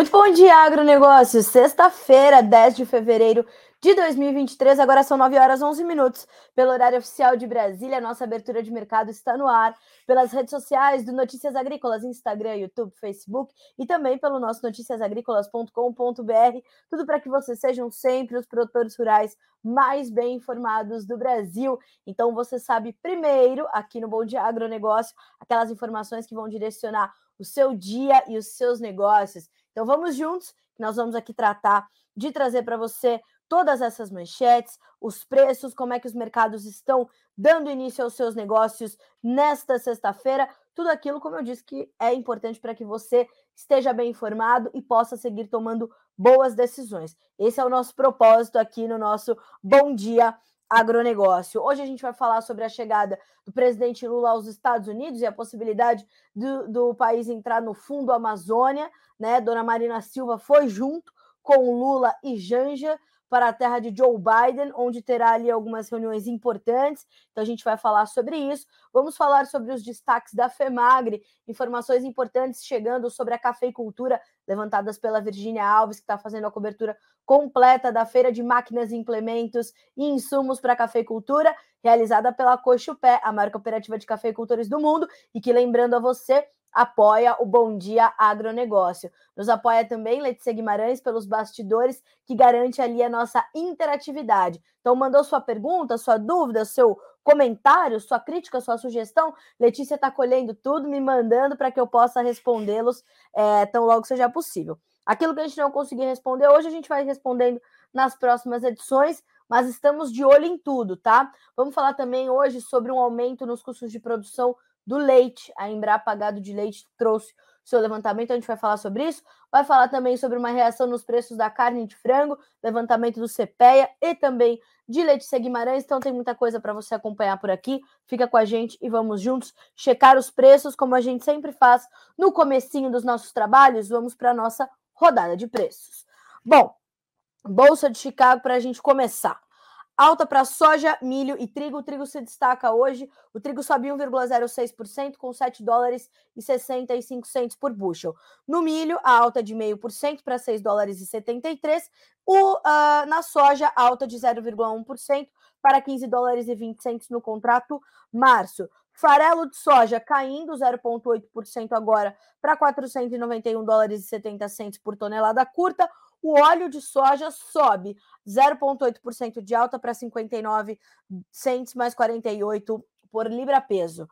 Muito bom dia, agronegócio. Sexta-feira, 10 de fevereiro de 2023, agora são 9 horas 11 minutos. Pelo horário oficial de Brasília, nossa abertura de mercado está no ar. Pelas redes sociais do Notícias Agrícolas, Instagram, YouTube, Facebook e também pelo nosso noticiasagricolas.com.br. Tudo para que vocês sejam sempre os produtores rurais mais bem informados do Brasil. Então, você sabe primeiro, aqui no Bom Dia Agronegócio, aquelas informações que vão direcionar o seu dia e os seus negócios. Então vamos juntos, nós vamos aqui tratar de trazer para você todas essas manchetes, os preços, como é que os mercados estão dando início aos seus negócios nesta sexta-feira, tudo aquilo, como eu disse, que é importante para que você esteja bem informado e possa seguir tomando boas decisões. Esse é o nosso propósito aqui no nosso Bom Dia agronegócio. Hoje a gente vai falar sobre a chegada do presidente Lula aos Estados Unidos e a possibilidade do, do país entrar no Fundo Amazônia, né? Dona Marina Silva foi junto com Lula e Janja para a terra de Joe Biden, onde terá ali algumas reuniões importantes. Então a gente vai falar sobre isso. Vamos falar sobre os destaques da FEMAGRE, informações importantes chegando sobre a cafeicultura, levantadas pela Virgínia Alves, que está fazendo a cobertura completa da Feira de Máquinas e Implementos e Insumos para a Cafeicultura, realizada pela Cochupé, a maior cooperativa de cafeicultores do mundo, e que, lembrando a você, apoia o Bom Dia Agronegócio. Nos apoia também Letícia Guimarães pelos bastidores, que garante ali a nossa interatividade. Então, mandou sua pergunta, sua dúvida, seu comentário, sua crítica, sua sugestão, Letícia está colhendo tudo, me mandando para que eu possa respondê-los é, tão logo seja possível. Aquilo que a gente não conseguir responder hoje, a gente vai respondendo nas próximas edições, mas estamos de olho em tudo, tá? Vamos falar também hoje sobre um aumento nos custos de produção do leite. A Embrapa Gado de Leite trouxe seu levantamento, a gente vai falar sobre isso. Vai falar também sobre uma reação nos preços da carne de frango, levantamento do CPEA e também de Letícia Guimarães. Então tem muita coisa para você acompanhar por aqui. Fica com a gente e vamos juntos checar os preços, como a gente sempre faz no comecinho dos nossos trabalhos. Vamos para a nossa rodada de preços. Bom, Bolsa de Chicago para a gente começar. Alta para soja, milho e trigo. O trigo se destaca hoje. O trigo sobe 1,06% com 7 dólares e 65 centos por bushel. No milho, a alta de 0,5% para 6 dólares e 73. O, uh, na soja, alta de 0,1% para 15 dólares e 20 centos no contrato março. Farelo de soja caindo 0,8% agora para 491 dólares e 70 centos por tonelada curta. O óleo de soja sobe 0,8% de alta para 59 cents mais 48 por libra peso.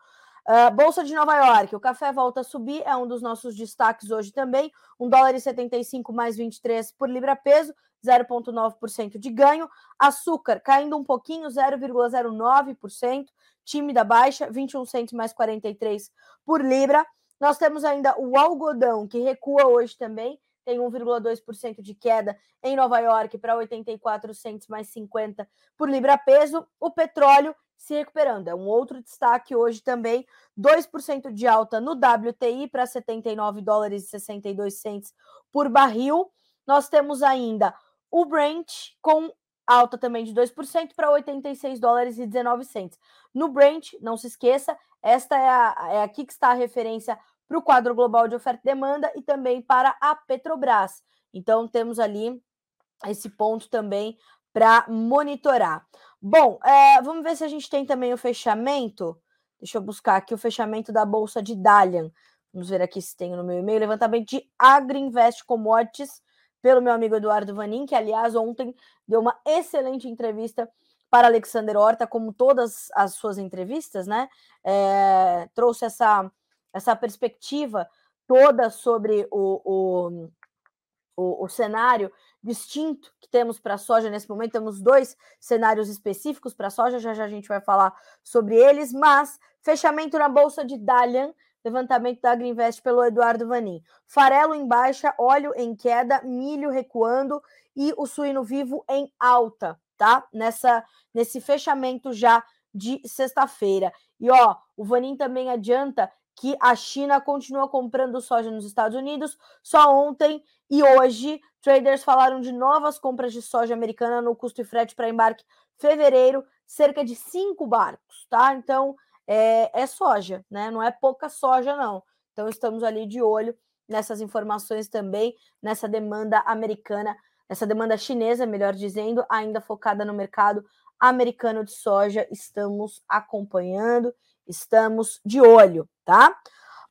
Uh, Bolsa de Nova York, o café volta a subir, é um dos nossos destaques hoje também. 1 dólar e 75 mais 23 por libra peso, 0,9% de ganho. Açúcar caindo um pouquinho, 0,09%. Tímida baixa, 21 centos mais 43 por libra. Nós temos ainda o algodão, que recua hoje também, tem 1,2% de queda em Nova York para 84 centos mais 50 por libra peso. O petróleo se recuperando. É um outro destaque hoje também, 2% de alta no WTI para 79 dólares e 62 centos por barril. Nós temos ainda o Brent com alta também de 2% para 86 dólares e 19 centos. No Brent, não se esqueça, esta é, a, é aqui que está a referência para o quadro global de oferta e demanda e também para a Petrobras. Então, temos ali esse ponto também para monitorar. Bom, é, vamos ver se a gente tem também o fechamento. Deixa eu buscar aqui o fechamento da Bolsa de Dalian. Vamos ver aqui se tem no meu e-mail. Levantamento de Agriinvest Commodities, pelo meu amigo Eduardo Vanin, que, aliás, ontem deu uma excelente entrevista para Alexander Horta, como todas as suas entrevistas, né? É, trouxe essa essa perspectiva toda sobre o, o, o, o cenário distinto que temos para a soja nesse momento. Temos dois cenários específicos para a soja, já já a gente vai falar sobre eles, mas fechamento na bolsa de Dalian, levantamento da Agriinvest pelo Eduardo Vanin. Farelo em baixa, óleo em queda, milho recuando e o suíno vivo em alta, tá? Nessa nesse fechamento já de sexta-feira. E ó, o Vanin também adianta que a China continua comprando soja nos Estados Unidos. Só ontem e hoje, traders falaram de novas compras de soja americana no custo e frete para embarque fevereiro, cerca de cinco barcos, tá? Então é, é, soja, né? Não é pouca soja, não. Então estamos ali de olho nessas informações também, nessa demanda americana, essa demanda chinesa, melhor dizendo, ainda focada no mercado americano de soja. Estamos acompanhando, estamos de olho, tá?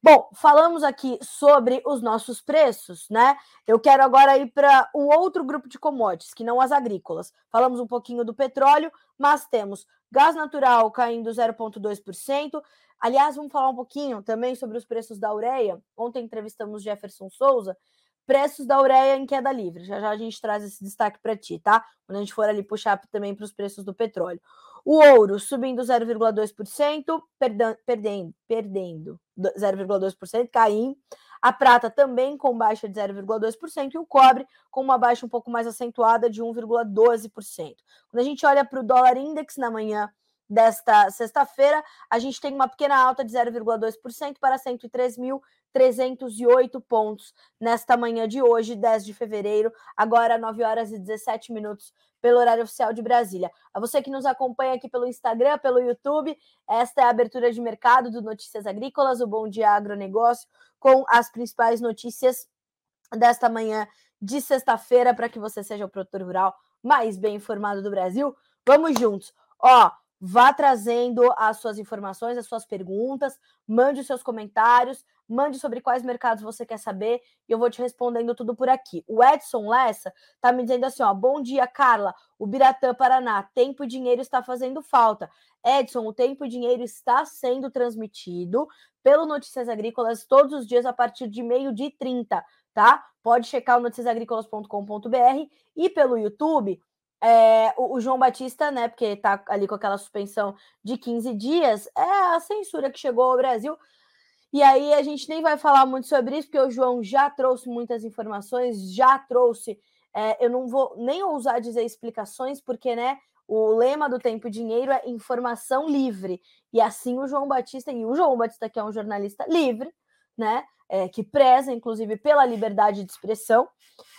Bom, falamos aqui sobre os nossos preços, né? Eu quero agora ir para um outro grupo de commodities, que não as agrícolas. Falamos um pouquinho do petróleo, mas temos gás natural caindo 0,2%. Aliás, vamos falar um pouquinho também sobre os preços da ureia. Ontem entrevistamos Jefferson Souza. Preços da ureia em queda livre. Já já a gente traz esse destaque para ti, tá? Quando a gente for ali puxar também para os preços do petróleo. O ouro subindo 0,2%, perdendo, perdendo 0,2%, caindo. A prata também com baixa de 0,2% e o cobre com uma baixa um pouco mais acentuada de 1,12%. Quando a gente olha para o dólar index na manhã desta sexta-feira, a gente tem uma pequena alta de 0,2% para 103.308 pontos nesta manhã de hoje, 10 de fevereiro, agora 9 horas e 17 minutos pelo horário oficial de Brasília. A você que nos acompanha aqui pelo Instagram, pelo YouTube, esta é a abertura de mercado do Notícias Agrícolas, o Bom Dia Agronegócio, com as principais notícias desta manhã de sexta-feira, para que você seja o produtor rural mais bem informado do Brasil. Vamos juntos. Ó, vá trazendo as suas informações, as suas perguntas, mande os seus comentários, mande sobre quais mercados você quer saber e eu vou te respondendo tudo por aqui. O Edson Lessa tá me dizendo assim, ó, bom dia, Carla, o Biratã, Paraná, tempo e dinheiro está fazendo falta. Edson, o tempo e dinheiro está sendo transmitido pelo Notícias Agrícolas todos os dias a partir de meio de 30, tá? Pode checar o noticiasagricolas.com.br e pelo YouTube é, o, o, João Batista, né, porque tá ali com aquela suspensão de 15 dias, é a censura que chegou ao Brasil. E aí a gente nem vai falar muito sobre isso, porque o João já trouxe muitas informações, já trouxe. É, eu não vou nem ousar dizer explicações, porque né, o lema do Tempo e Dinheiro é informação livre. E assim o João Batista, e o João Batista, que é um jornalista livre, né? É, que preza, inclusive, pela liberdade de expressão.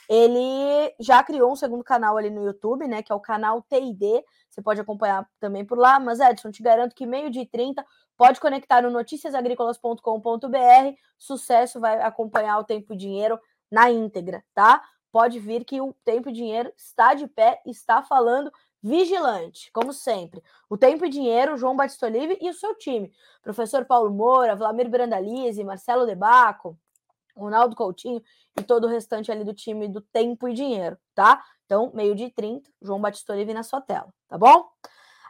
Ele já criou um segundo canal ali no YouTube, né? Que é o canal TID. Você pode acompanhar também por lá. Mas, Edson, te garanto que meio de 30 pode conectar no noticiasagricolas.com.br. Sucesso, vai acompanhar o Tempo e Dinheiro na íntegra, tá? Pode vir que o Tempo e Dinheiro está de pé, está falando vigilante, como sempre. O Tempo e Dinheiro, João Batista Olive e o seu time. Professor Paulo Moura, Vlamir Brandalize, Marcelo Debaco, Ronaldo Coutinho e todo o restante ali do time do Tempo e Dinheiro, tá? Então, meio de 30, João Batista Olive na sua tela, tá bom?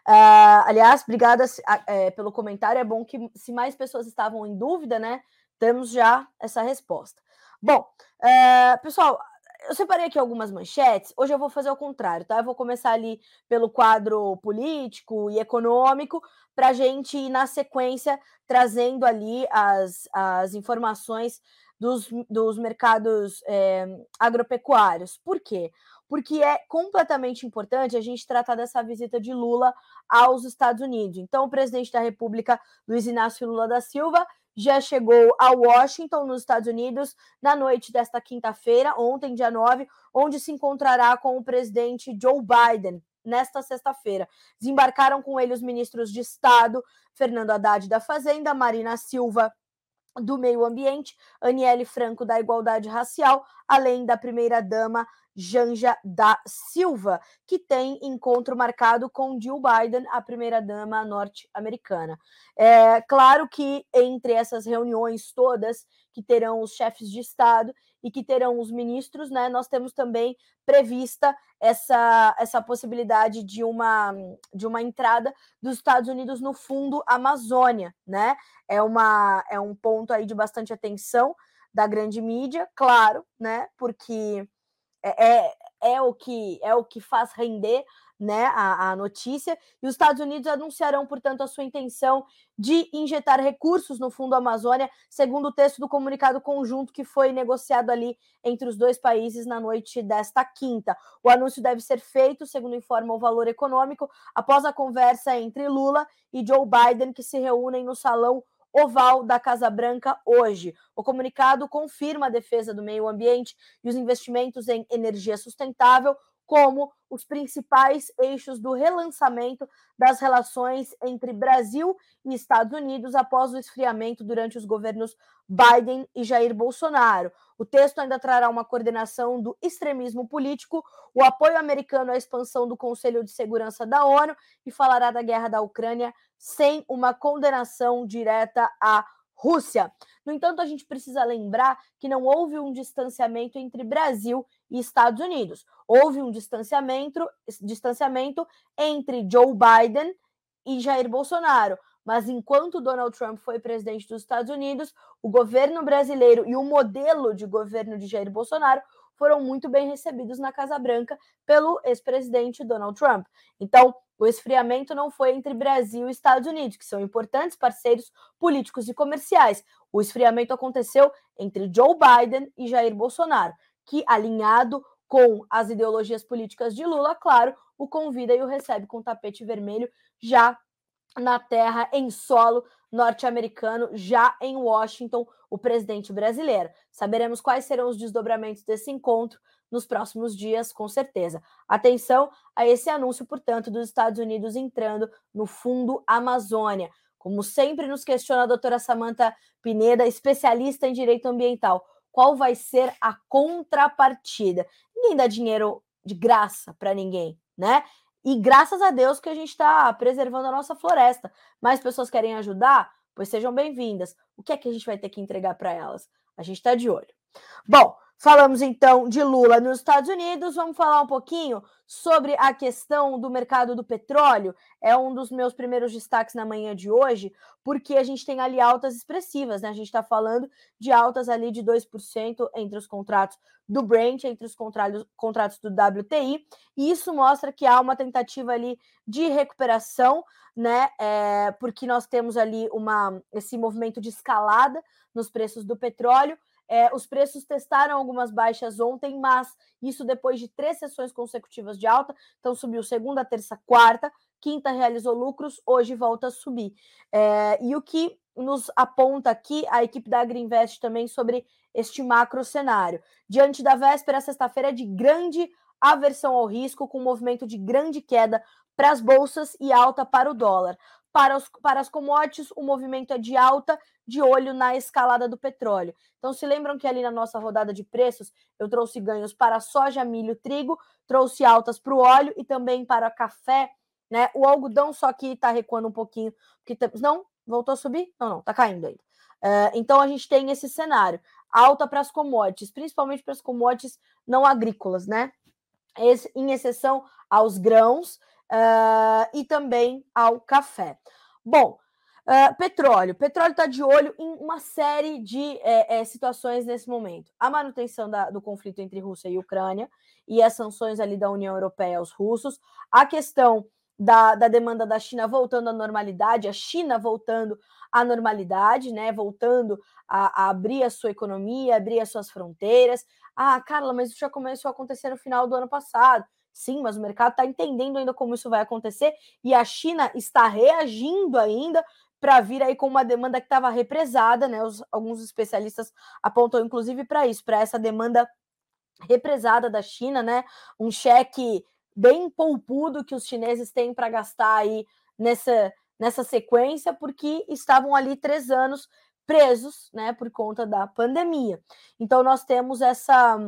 Uh, aliás, obrigada é, pelo comentário. É bom que, se mais pessoas estavam em dúvida, né, temos já essa resposta. Bom, uh, pessoal, eu separei aqui algumas manchetes. Hoje eu vou fazer o contrário, tá? Eu vou começar ali pelo quadro político e econômico, para a gente ir na sequência trazendo ali as, as informações dos, dos mercados é, agropecuários. Por quê? Porque é completamente importante a gente tratar dessa visita de Lula aos Estados Unidos. Então, o presidente da República, Luiz Inácio Lula da Silva, já chegou a Washington, nos Estados Unidos, na noite desta quinta-feira, ontem, dia 9, onde se encontrará com o presidente Joe Biden, nesta sexta-feira. Desembarcaram com ele os ministros de Estado, Fernando Haddad da Fazenda, Marina Silva do Meio Ambiente, Aniele Franco da Igualdade Racial, além da primeira-dama Janja da Silva, que tem encontro marcado com Jill Biden, a primeira-dama norte-americana. É claro que entre essas reuniões todas, que terão os chefes de Estado e que terão os ministros, né, nós temos também prevista essa, essa possibilidade de uma, de uma entrada dos Estados Unidos no fundo Amazônia, né? É, uma, é um ponto aí de bastante atenção da grande mídia, claro, né? Porque é, é, é o que é o que faz render né, a, a, notícia, e os Estados Unidos anunciarão, portanto, a sua intenção de injetar recursos no Fundo Amazônia, segundo o texto do comunicado conjunto que foi negociado ali entre os dois países na noite desta quinta. O anúncio deve ser feito, segundo informa o Valor Econômico, após a conversa entre Lula e Joe Biden, que se reúnem no Salão Oval da Casa Branca hoje. O comunicado confirma a defesa do meio ambiente e os investimentos em energia sustentável, como os principais eixos do relançamento das relações entre Brasil e Estados Unidos após o esfriamento durante os governos Biden e Jair Bolsonaro. O texto ainda trará uma coordenação do extremismo político, o apoio americano à expansão do Conselho de Segurança da ONU e falará da guerra da Ucrânia sem uma condenação direta à Rússia. No entanto, a gente precisa lembrar que não houve um distanciamento entre Brasil e Estados Unidos. Houve um distanciamento, distanciamento entre Joe Biden e Jair Bolsonaro. Mas enquanto Donald Trump foi presidente dos Estados Unidos, o governo brasileiro e o modelo de governo de Jair Bolsonaro foram muito bem recebidos na Casa Branca pelo ex-presidente Donald Trump. Então, o esfriamento não foi entre Brasil e Estados Unidos, que são importantes parceiros políticos e comerciais. O esfriamento aconteceu entre Joe Biden e Jair Bolsonaro, que, alinhado com as ideologias políticas de Lula, claro, o convida e o recebe com tapete vermelho já na terra, em solo norte-americano, já em Washington, o presidente brasileiro. Saberemos quais serão os desdobramentos desse encontro nos próximos dias, com certeza. Atenção a esse anúncio, portanto, dos Estados Unidos entrando no Fundo Amazônia. Como sempre nos questiona a doutora Samanta Pineda, especialista em direito ambiental, qual vai ser a contrapartida? Ninguém dá dinheiro de graça para ninguém, né? E graças a Deus que a gente está preservando a nossa floresta. Mais pessoas querem ajudar? Pois sejam bem-vindas. O que é que a gente vai ter que entregar para elas? A gente está de olho. Bom, Falamos então de Lula nos Estados Unidos, vamos falar um pouquinho sobre a questão do mercado do petróleo. É um dos meus primeiros destaques na manhã de hoje, porque a gente tem ali altas expressivas, né? A gente está falando de altas ali de 2% entre os contratos do Brent, entre os contratos, contratos do WTI, e isso mostra que há uma tentativa ali de recuperação, né? É, porque nós temos ali uma, esse movimento de escalada nos preços do petróleo é, os preços testaram algumas baixas ontem, mas isso depois de três sessões consecutivas de alta. Então, subiu segunda, terça, quarta, quinta realizou lucros, hoje volta a subir. É, e o que nos aponta aqui a equipe da Agriinvest também sobre este macro cenário. Diante da véspera, sexta-feira, de grande aversão ao risco, com um movimento de grande queda para as bolsas e alta para o dólar. Para, os, para as commodities, o movimento é de alta, de olho na escalada do petróleo. Então, se lembram que ali na nossa rodada de preços, eu trouxe ganhos para soja, milho, trigo, trouxe altas para o óleo e também para café, né? O algodão só que está recuando um pouquinho, porque não voltou a subir? Não, não, está caindo ainda. Uh, então, a gente tem esse cenário. Alta para as commodities, principalmente para as commodities não agrícolas, né? Esse, em exceção aos grãos uh, e também ao café. Bom, uh, petróleo. Petróleo está de olho em uma série de é, é, situações nesse momento. A manutenção da, do conflito entre Rússia e Ucrânia e as sanções ali da União Europeia aos russos. A questão da, da, demanda da China voltando à normalidade, a China voltando à normalidade, né? Voltando a, a, abrir a sua economia, abrir as suas fronteiras. Ah, Carla, mas isso já começou a acontecer no final do ano passado. Sim, mas o mercado está entendendo ainda como isso vai acontecer e a China está reagindo ainda para vir aí com uma demanda que estava represada, né? Os, alguns especialistas apontam inclusive para isso, para essa demanda represada da China, né? Um cheque bem poupudo que os chineses têm para gastar aí nessa, nessa sequência, porque estavam ali três anos presos, né? Por conta da pandemia. Então nós temos essa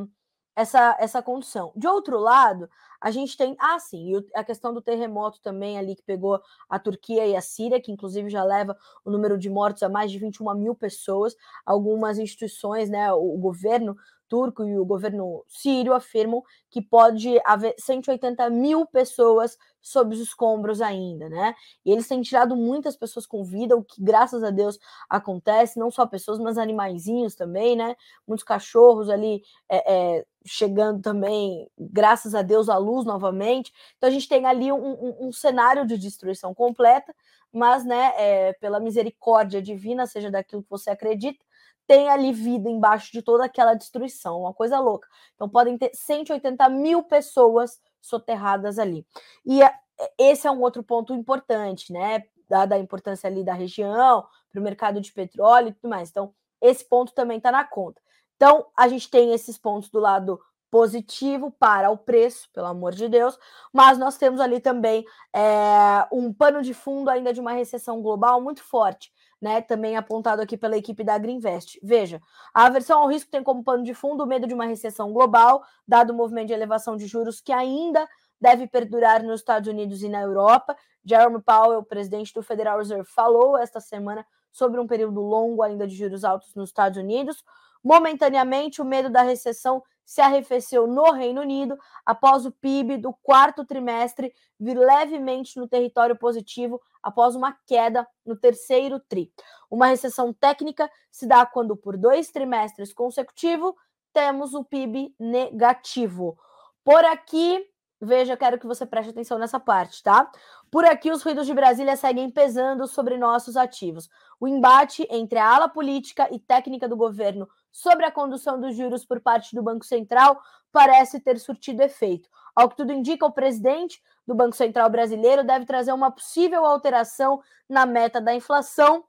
essa, essa condição. De outro lado, a gente tem, ah, sim, a questão do terremoto também ali que pegou a Turquia e a Síria, que inclusive já leva o número de mortos a mais de 21 mil pessoas. Algumas instituições, né, o governo turco e o governo sírio afirmam que pode haver 180 mil pessoas sob os escombros ainda, né? E eles têm tirado muitas pessoas com vida, o que graças a Deus acontece, não só pessoas, mas animaizinhos também, né? Muitos cachorros ali é, é, chegando também, graças a Deus, à luz novamente. Então a gente tem ali um, um, um cenário de destruição completa, mas, né, é, pela misericórdia divina, seja daquilo que você acredita, tem ali vida embaixo de toda aquela destruição, uma coisa louca. Então podem ter 180 mil pessoas soterradas ali. E é, esse é um outro ponto importante, né? Dada a importância ali da região, para o mercado de petróleo e tudo mais. Então, esse ponto também está na conta. Então, a gente tem esses pontos do lado positivo para o preço, pelo amor de Deus, mas nós temos ali também é, um pano de fundo ainda de uma recessão global muito forte, né? Também apontado aqui pela equipe da Greenvest. Veja, a aversão ao risco tem como pano de fundo o medo de uma recessão global, dado o movimento de elevação de juros que ainda deve perdurar nos Estados Unidos e na Europa. Jerome Powell, presidente do Federal Reserve, falou esta semana sobre um período longo ainda de juros altos nos Estados Unidos. Momentaneamente, o medo da recessão se arrefeceu no Reino Unido após o PIB do quarto trimestre vir levemente no território positivo após uma queda no terceiro tri. Uma recessão técnica se dá quando, por dois trimestres consecutivos, temos o PIB negativo. Por aqui, veja, quero que você preste atenção nessa parte, tá? Por aqui, os ruídos de Brasília seguem pesando sobre nossos ativos. O embate entre a ala política e técnica do governo sobre a condução dos juros por parte do Banco Central parece ter surtido efeito. Ao que tudo indica, o presidente do Banco Central brasileiro deve trazer uma possível alteração na meta da inflação,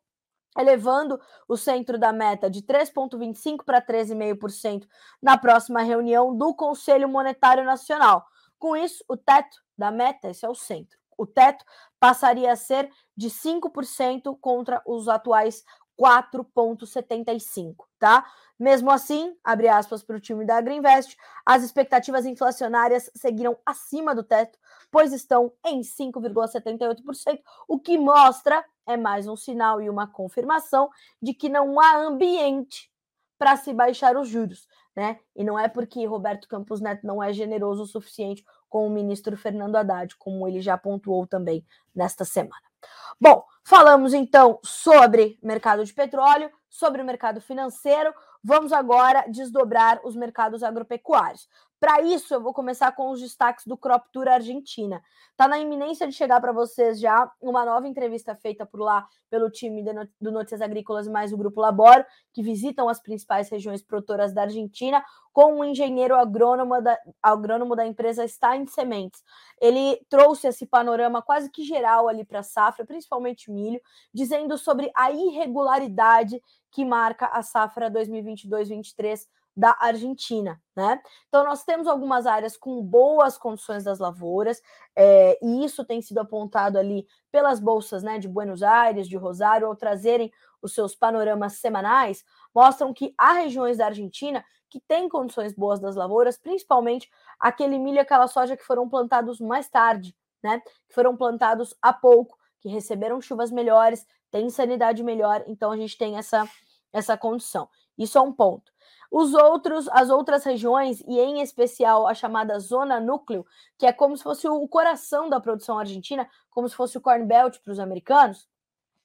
elevando o centro da meta de 3,25% para 13,5% na próxima reunião do Conselho Monetário Nacional. Com isso, o teto da meta, esse é o centro, o teto passaria a ser de 5% contra os atuais 4,75, tá? Mesmo assim, abre aspas para o time da Greenvest, as expectativas inflacionárias seguiram acima do teto, pois estão em 5,78%, o que mostra, é mais um sinal e uma confirmação de que não há ambiente para se baixar os juros, né? E não é porque Roberto Campos Neto não é generoso o suficiente com o ministro Fernando Haddad, como ele já pontuou também nesta semana. Bom, falamos então sobre mercado de petróleo, sobre o mercado financeiro. Vamos agora desdobrar os mercados agropecuários. Para isso, eu vou começar com os destaques do Crop Tour Argentina. Está na iminência de chegar para vocês já uma nova entrevista feita por lá pelo time do Notícias Agrícolas mais o Grupo Laboro, que visitam as principais regiões produtoras da Argentina, com um engenheiro agrônomo da, agrônomo da empresa Stein Sementes. Ele trouxe esse panorama quase que geral ali para a safra, principalmente milho, dizendo sobre a irregularidade que marca a safra 2022-23 da Argentina, né? Então nós temos algumas áreas com boas condições das lavouras, é, e isso tem sido apontado ali pelas bolsas, né, de Buenos Aires, de Rosário, ao trazerem os seus panoramas semanais, mostram que há regiões da Argentina que têm condições boas das lavouras, principalmente aquele milho e aquela soja que foram plantados mais tarde, né? Que foram plantados há pouco, que receberam chuvas melhores, têm sanidade melhor, então a gente tem essa essa condição. Isso é um ponto. Os outros, as outras regiões, e em especial a chamada zona núcleo, que é como se fosse o coração da produção argentina, como se fosse o Corn Belt para os americanos,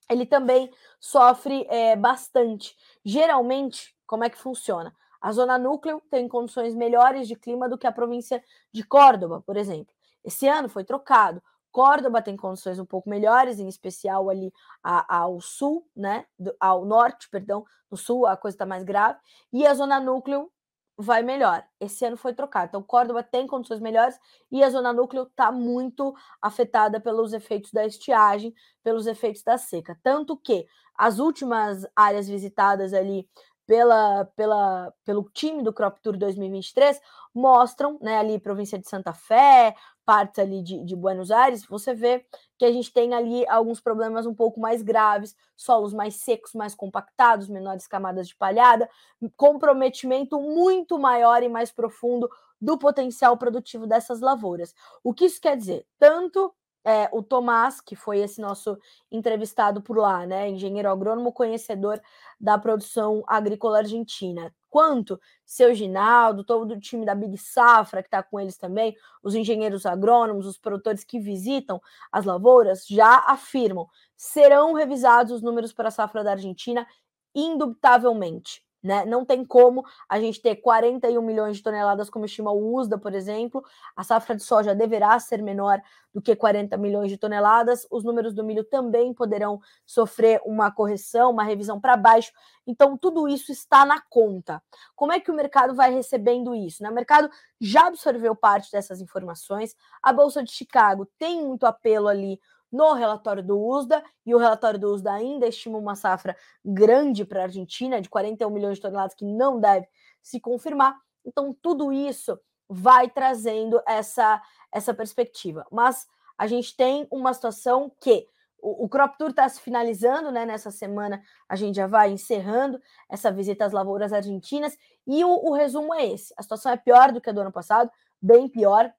ele também sofre é, bastante. Geralmente, como é que funciona? A zona núcleo tem condições melhores de clima do que a província de Córdoba, por exemplo. Esse ano foi trocado. Córdoba tem condições um pouco melhores, em especial ali ao sul, né? Ao norte, perdão, no sul a coisa está mais grave, e a zona núcleo vai melhor. Esse ano foi trocado. Então, Córdoba tem condições melhores e a zona núcleo está muito afetada pelos efeitos da estiagem, pelos efeitos da seca. Tanto que as últimas áreas visitadas ali pela, pela, pelo time do Crop Tour 2023 mostram, né, ali província de Santa Fé, partes ali de, de Buenos Aires, você vê que a gente tem ali alguns problemas um pouco mais graves, solos mais secos, mais compactados, menores camadas de palhada, comprometimento muito maior e mais profundo do potencial produtivo dessas lavouras. O que isso quer dizer? Tanto é, o Tomás, que foi esse nosso entrevistado por lá, né? Engenheiro agrônomo, conhecedor da produção agrícola argentina. Quanto seu Ginaldo, todo o time da Big Safra, que está com eles também, os engenheiros agrônomos, os produtores que visitam as lavouras, já afirmam: serão revisados os números para a safra da Argentina, indubitavelmente. Né? Não tem como a gente ter 41 milhões de toneladas, como estima o USDA, por exemplo. A safra de soja deverá ser menor do que 40 milhões de toneladas. Os números do milho também poderão sofrer uma correção, uma revisão para baixo. Então, tudo isso está na conta. Como é que o mercado vai recebendo isso? Né? O mercado já absorveu parte dessas informações. A Bolsa de Chicago tem muito apelo ali no relatório do USDA, e o relatório do USDA ainda estima uma safra grande para a Argentina, de 41 milhões de toneladas, que não deve se confirmar. Então, tudo isso vai trazendo essa, essa perspectiva. Mas a gente tem uma situação que o, o Crop Tour está se finalizando, né? Nessa semana a gente já vai encerrando essa visita às lavouras argentinas, e o, o resumo é esse: a situação é pior do que a do ano passado, bem pior.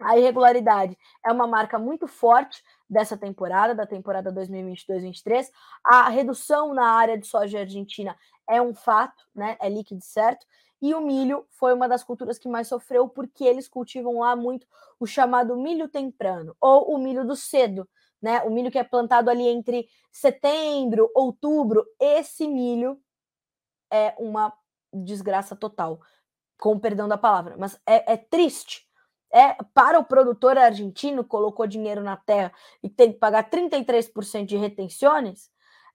A irregularidade é uma marca muito forte dessa temporada, da temporada 2022-23. A redução na área de soja argentina é um fato, né? É líquido certo. E o milho foi uma das culturas que mais sofreu porque eles cultivam lá muito o chamado milho temprano ou o milho do cedo, né? O milho que é plantado ali entre setembro, outubro. Esse milho é uma desgraça total, com perdão da palavra, mas é, é triste é para o produtor argentino colocou dinheiro na terra e tem que pagar 33% de retenções,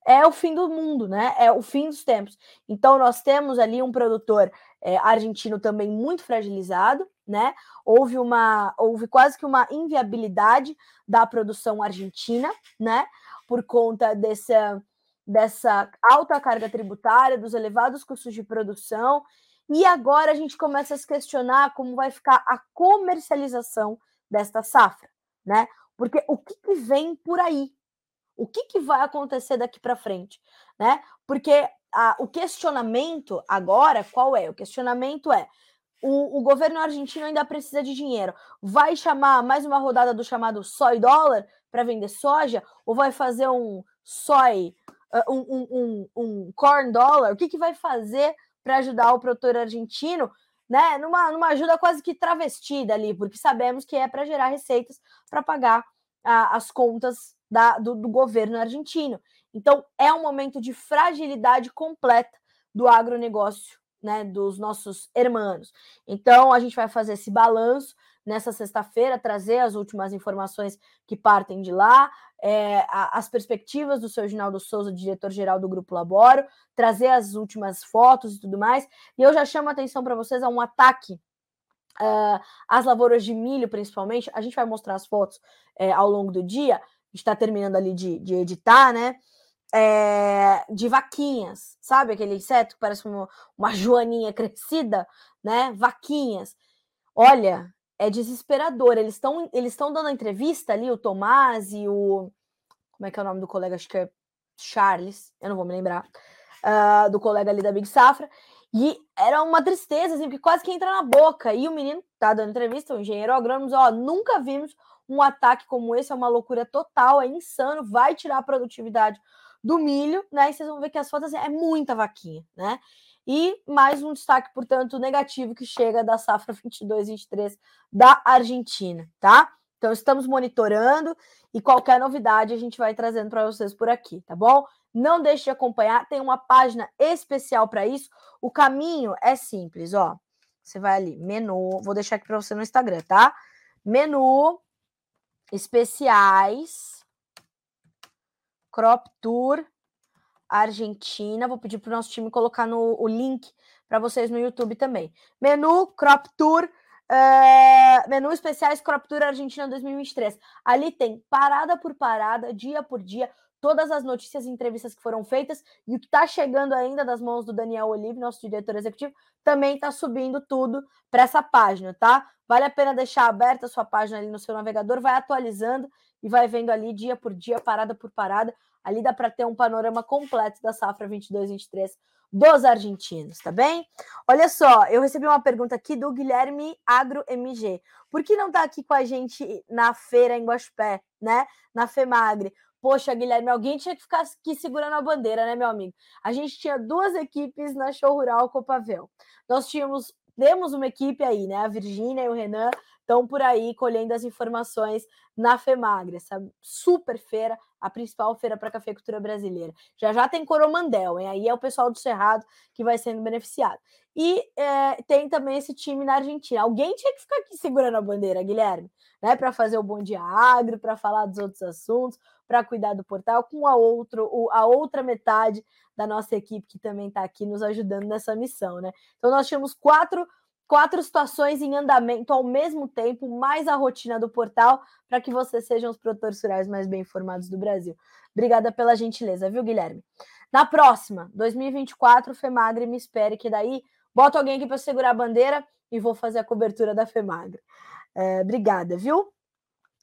é o fim do mundo, né? É o fim dos tempos. Então nós temos ali um produtor é, argentino também muito fragilizado, né? Houve uma, houve quase que uma inviabilidade da produção argentina, né? Por conta dessa dessa alta carga tributária, dos elevados custos de produção e agora a gente começa a se questionar como vai ficar a comercialização desta safra, né? Porque o que, que vem por aí? O que, que vai acontecer daqui para frente, né? Porque a, o questionamento agora, qual é? O questionamento é: o, o, governo argentino ainda precisa de dinheiro. Vai chamar mais uma rodada do chamado soy dólar para vender soja? Ou vai fazer um soy, uh, um, um, um, um corn dollar? O que, que vai fazer para ajudar o produtor argentino, né? Numa, numa ajuda quase que travestida ali, porque sabemos que é para gerar receitas para pagar a, as contas da, do, do governo argentino. Então, é um momento de fragilidade completa do agronegócio, né, dos nossos irmãos. Então, a gente vai fazer esse balanço nessa sexta-feira, trazer as últimas informações que partem de lá, é, as perspectivas do seu Ginaldo Souza, diretor-geral do Grupo Laboro, trazer as últimas fotos e tudo mais. E eu já chamo a atenção para vocês a um ataque uh, às lavouras de milho, principalmente. A gente vai mostrar as fotos é, ao longo do dia. A gente está terminando ali de, de editar, né? É, de vaquinhas, sabe aquele inseto que parece uma, uma joaninha crescida, né? Vaquinhas. Olha, é desesperador. Eles estão eles estão dando a entrevista ali, o Tomás e o. Como é que é o nome do colega? Acho que é Charles, eu não vou me lembrar. Uh, do colega ali da Big Safra. E era uma tristeza, assim, porque quase que entra na boca. E o menino tá dando entrevista, o engenheiro agrônomo, ó, nunca vimos um ataque como esse, é uma loucura total, é insano, vai tirar a produtividade do milho, né? E vocês vão ver que as fotos assim, é muita vaquinha, né? E mais um destaque, portanto, negativo que chega da safra 22-23 da Argentina, tá? Então, estamos monitorando e qualquer novidade a gente vai trazendo para vocês por aqui, tá bom? Não deixe de acompanhar, tem uma página especial para isso. O caminho é simples, ó. Você vai ali, menu, vou deixar aqui para você no Instagram, tá? Menu, especiais, crop tour, Argentina. Vou pedir para o nosso time colocar no, o link para vocês no YouTube também. Menu Crop Tour. Uh, menu especiais Crop Tour Argentina 2023. Ali tem parada por parada, dia por dia, todas as notícias e entrevistas que foram feitas e o que está chegando ainda das mãos do Daniel Olive, nosso diretor executivo, também está subindo tudo para essa página, tá? Vale a pena deixar aberta a sua página ali no seu navegador, vai atualizando e vai vendo ali dia por dia, parada por parada, Ali dá para ter um panorama completo da safra 22-23 dos argentinos, tá bem? Olha só, eu recebi uma pergunta aqui do Guilherme Agro MG. Por que não tá aqui com a gente na feira em Guaxupé, né? Na FEMAGRE? Poxa, Guilherme, alguém tinha que ficar aqui segurando a bandeira, né, meu amigo? A gente tinha duas equipes na Show Rural Copavel. Nós tínhamos, temos uma equipe aí, né? A Virgínia e o Renan estão por aí colhendo as informações na FEMAGRE, essa super feira, a principal feira para a cafeicultura brasileira. Já já tem Coromandel, hein? aí é o pessoal do Cerrado que vai sendo beneficiado. E é, tem também esse time na Argentina. Alguém tinha que ficar aqui segurando a bandeira, Guilherme, né? Para fazer o Bom Dia Agro, para falar dos outros assuntos, para cuidar do portal, com a, outro, a outra metade da nossa equipe que também está aqui nos ajudando nessa missão, né? Então nós tínhamos quatro quatro situações em andamento ao mesmo tempo, mais a rotina do portal, para que vocês sejam os produtores rurais mais bem informados do Brasil. Obrigada pela gentileza, viu, Guilherme? Na próxima, 2024, FEMAGRE me espere, que daí Bota alguém aqui para segurar a bandeira e vou fazer a cobertura da FEMAGRE. É, obrigada, viu?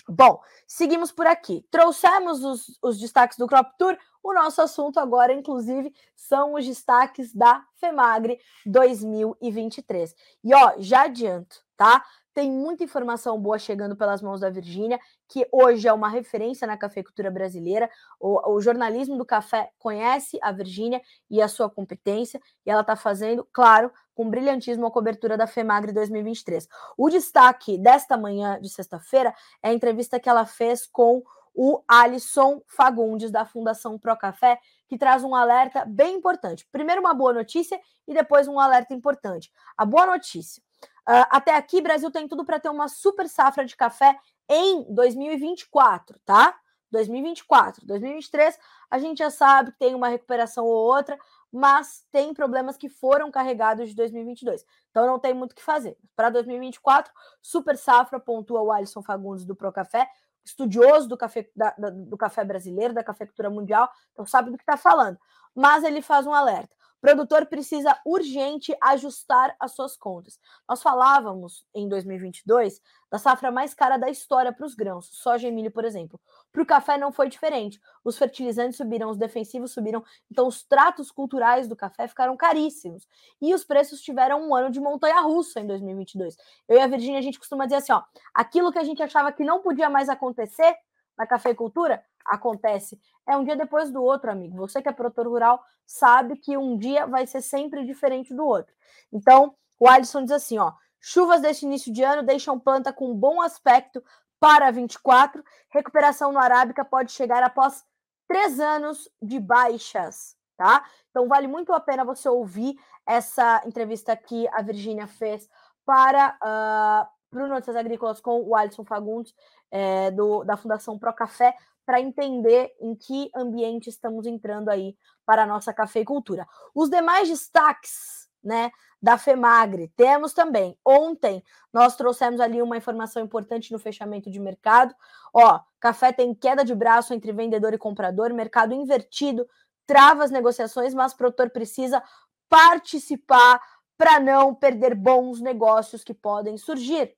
Bom, seguimos por aqui. Trouxemos os, os destaques do Crop Tour. O nosso assunto agora, inclusive, são os destaques da FEMAGRE 2023. E ó, já adianto, tá? Tem muita informação boa chegando pelas mãos da Virgínia, que hoje é uma referência na cafeicultura brasileira. O, o jornalismo do café conhece a Virgínia e a sua competência, e ela está fazendo, claro, com brilhantismo a cobertura da FEMAGRE 2023. O destaque desta manhã de sexta-feira é a entrevista que ela fez com o Alisson Fagundes, da Fundação Pro Café, que traz um alerta bem importante. Primeiro, uma boa notícia e depois um alerta importante. A boa notícia Uh, até aqui, Brasil tem tudo para ter uma super safra de café em 2024, tá? 2024. 2023, a gente já sabe que tem uma recuperação ou outra, mas tem problemas que foram carregados de 2022. Então não tem muito o que fazer. Para 2024, super safra, pontua o Alisson Fagundes do Procafé, estudioso do café, da, do café brasileiro, da cafeicultura mundial, então sabe do que está falando. Mas ele faz um alerta produtor precisa urgente ajustar as suas contas. Nós falávamos em 2022 da safra mais cara da história para os grãos, soja e milho, por exemplo. Para o café não foi diferente. Os fertilizantes subiram, os defensivos subiram, então os tratos culturais do café ficaram caríssimos. E os preços tiveram um ano de montanha russa em 2022. Eu e a Virgínia, a gente costuma dizer assim, ó, aquilo que a gente achava que não podia mais acontecer na cafeicultura, acontece. É um dia depois do outro, amigo. Você que é produtor rural sabe que um dia vai ser sempre diferente do outro. Então, o Alisson diz assim, ó: chuvas deste início de ano deixam planta com bom aspecto para 24. Recuperação no Arábica pode chegar após três anos de baixas, tá? Então vale muito a pena você ouvir essa entrevista que a Virgínia fez para uh, para Notícias Agrícolas com o Alisson Fagundes, é, do, da Fundação Pro Café, para entender em que ambiente estamos entrando aí para a nossa cafeicultura. Os demais destaques, né, da FEMAGRE, temos também. Ontem nós trouxemos ali uma informação importante no fechamento de mercado. Ó, café tem queda de braço entre vendedor e comprador, mercado invertido, trava as negociações, mas o produtor precisa participar para não perder bons negócios que podem surgir,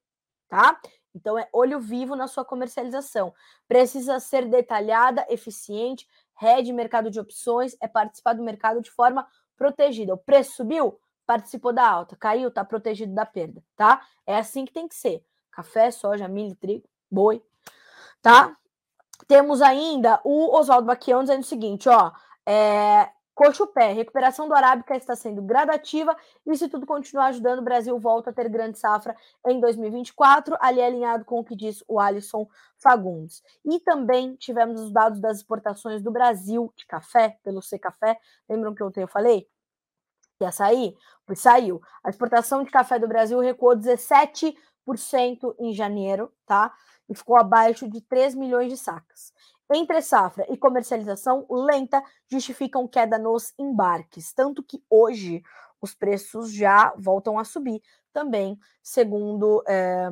tá? Então, é olho vivo na sua comercialização. Precisa ser detalhada, eficiente, rede mercado de opções, é participar do mercado de forma protegida. O preço subiu, participou da alta, caiu, está protegido da perda, tá? É assim que tem que ser. Café, soja, milho, trigo, boi, tá? Temos ainda o Oswaldo Baquião dizendo o seguinte, ó, é, Coxa o pé, recuperação do Arábica está sendo gradativa e se tudo continuar ajudando, o Brasil volta a ter grande safra em 2024, ali alinhado com o que diz o Alisson Fagundes. E também tivemos os dados das exportações do Brasil de café, pelo C Café. Lembram que ontem eu falei? Ia sair? Pois saiu. A exportação de café do Brasil recuou 17% em janeiro, tá? E ficou abaixo de 3 milhões de sacas entre safra e comercialização lenta justificam queda nos embarques, tanto que hoje os preços já voltam a subir também, segundo é,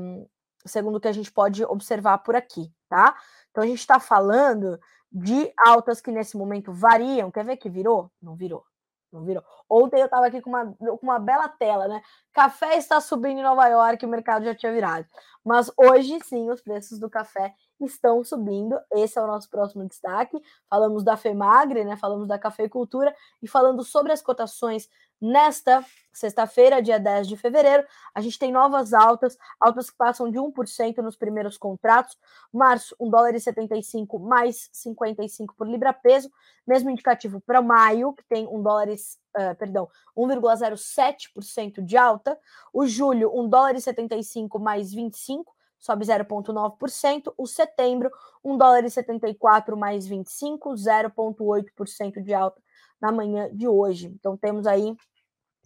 segundo que a gente pode observar por aqui, tá? Então a gente está falando de altas que nesse momento variam. Quer ver que virou? Não virou. Não virou. Ontem eu estava aqui com uma, com uma bela tela, né? Café está subindo em Nova York, o mercado já tinha virado. Mas hoje sim, os preços do café estão subindo. Esse é o nosso próximo destaque. Falamos da FEMAGRE, né? Falamos da cafeicultura e falando sobre as cotações nesta sexta-feira, dia 10 de fevereiro, a gente tem novas altas, altas que passam de 1% nos primeiros contratos. Março, 1 dólar e 75 mais 55 por libra peso. Mesmo indicativo para maio, que tem 1 dólar uh, perdão, 1,07% de alta. O julho, 1 dólar e 75 mais 25 sobe 0,9%. O setembro, 1 dólar e 74 mais 25, 0,8% de alta na manhã de hoje. Então temos aí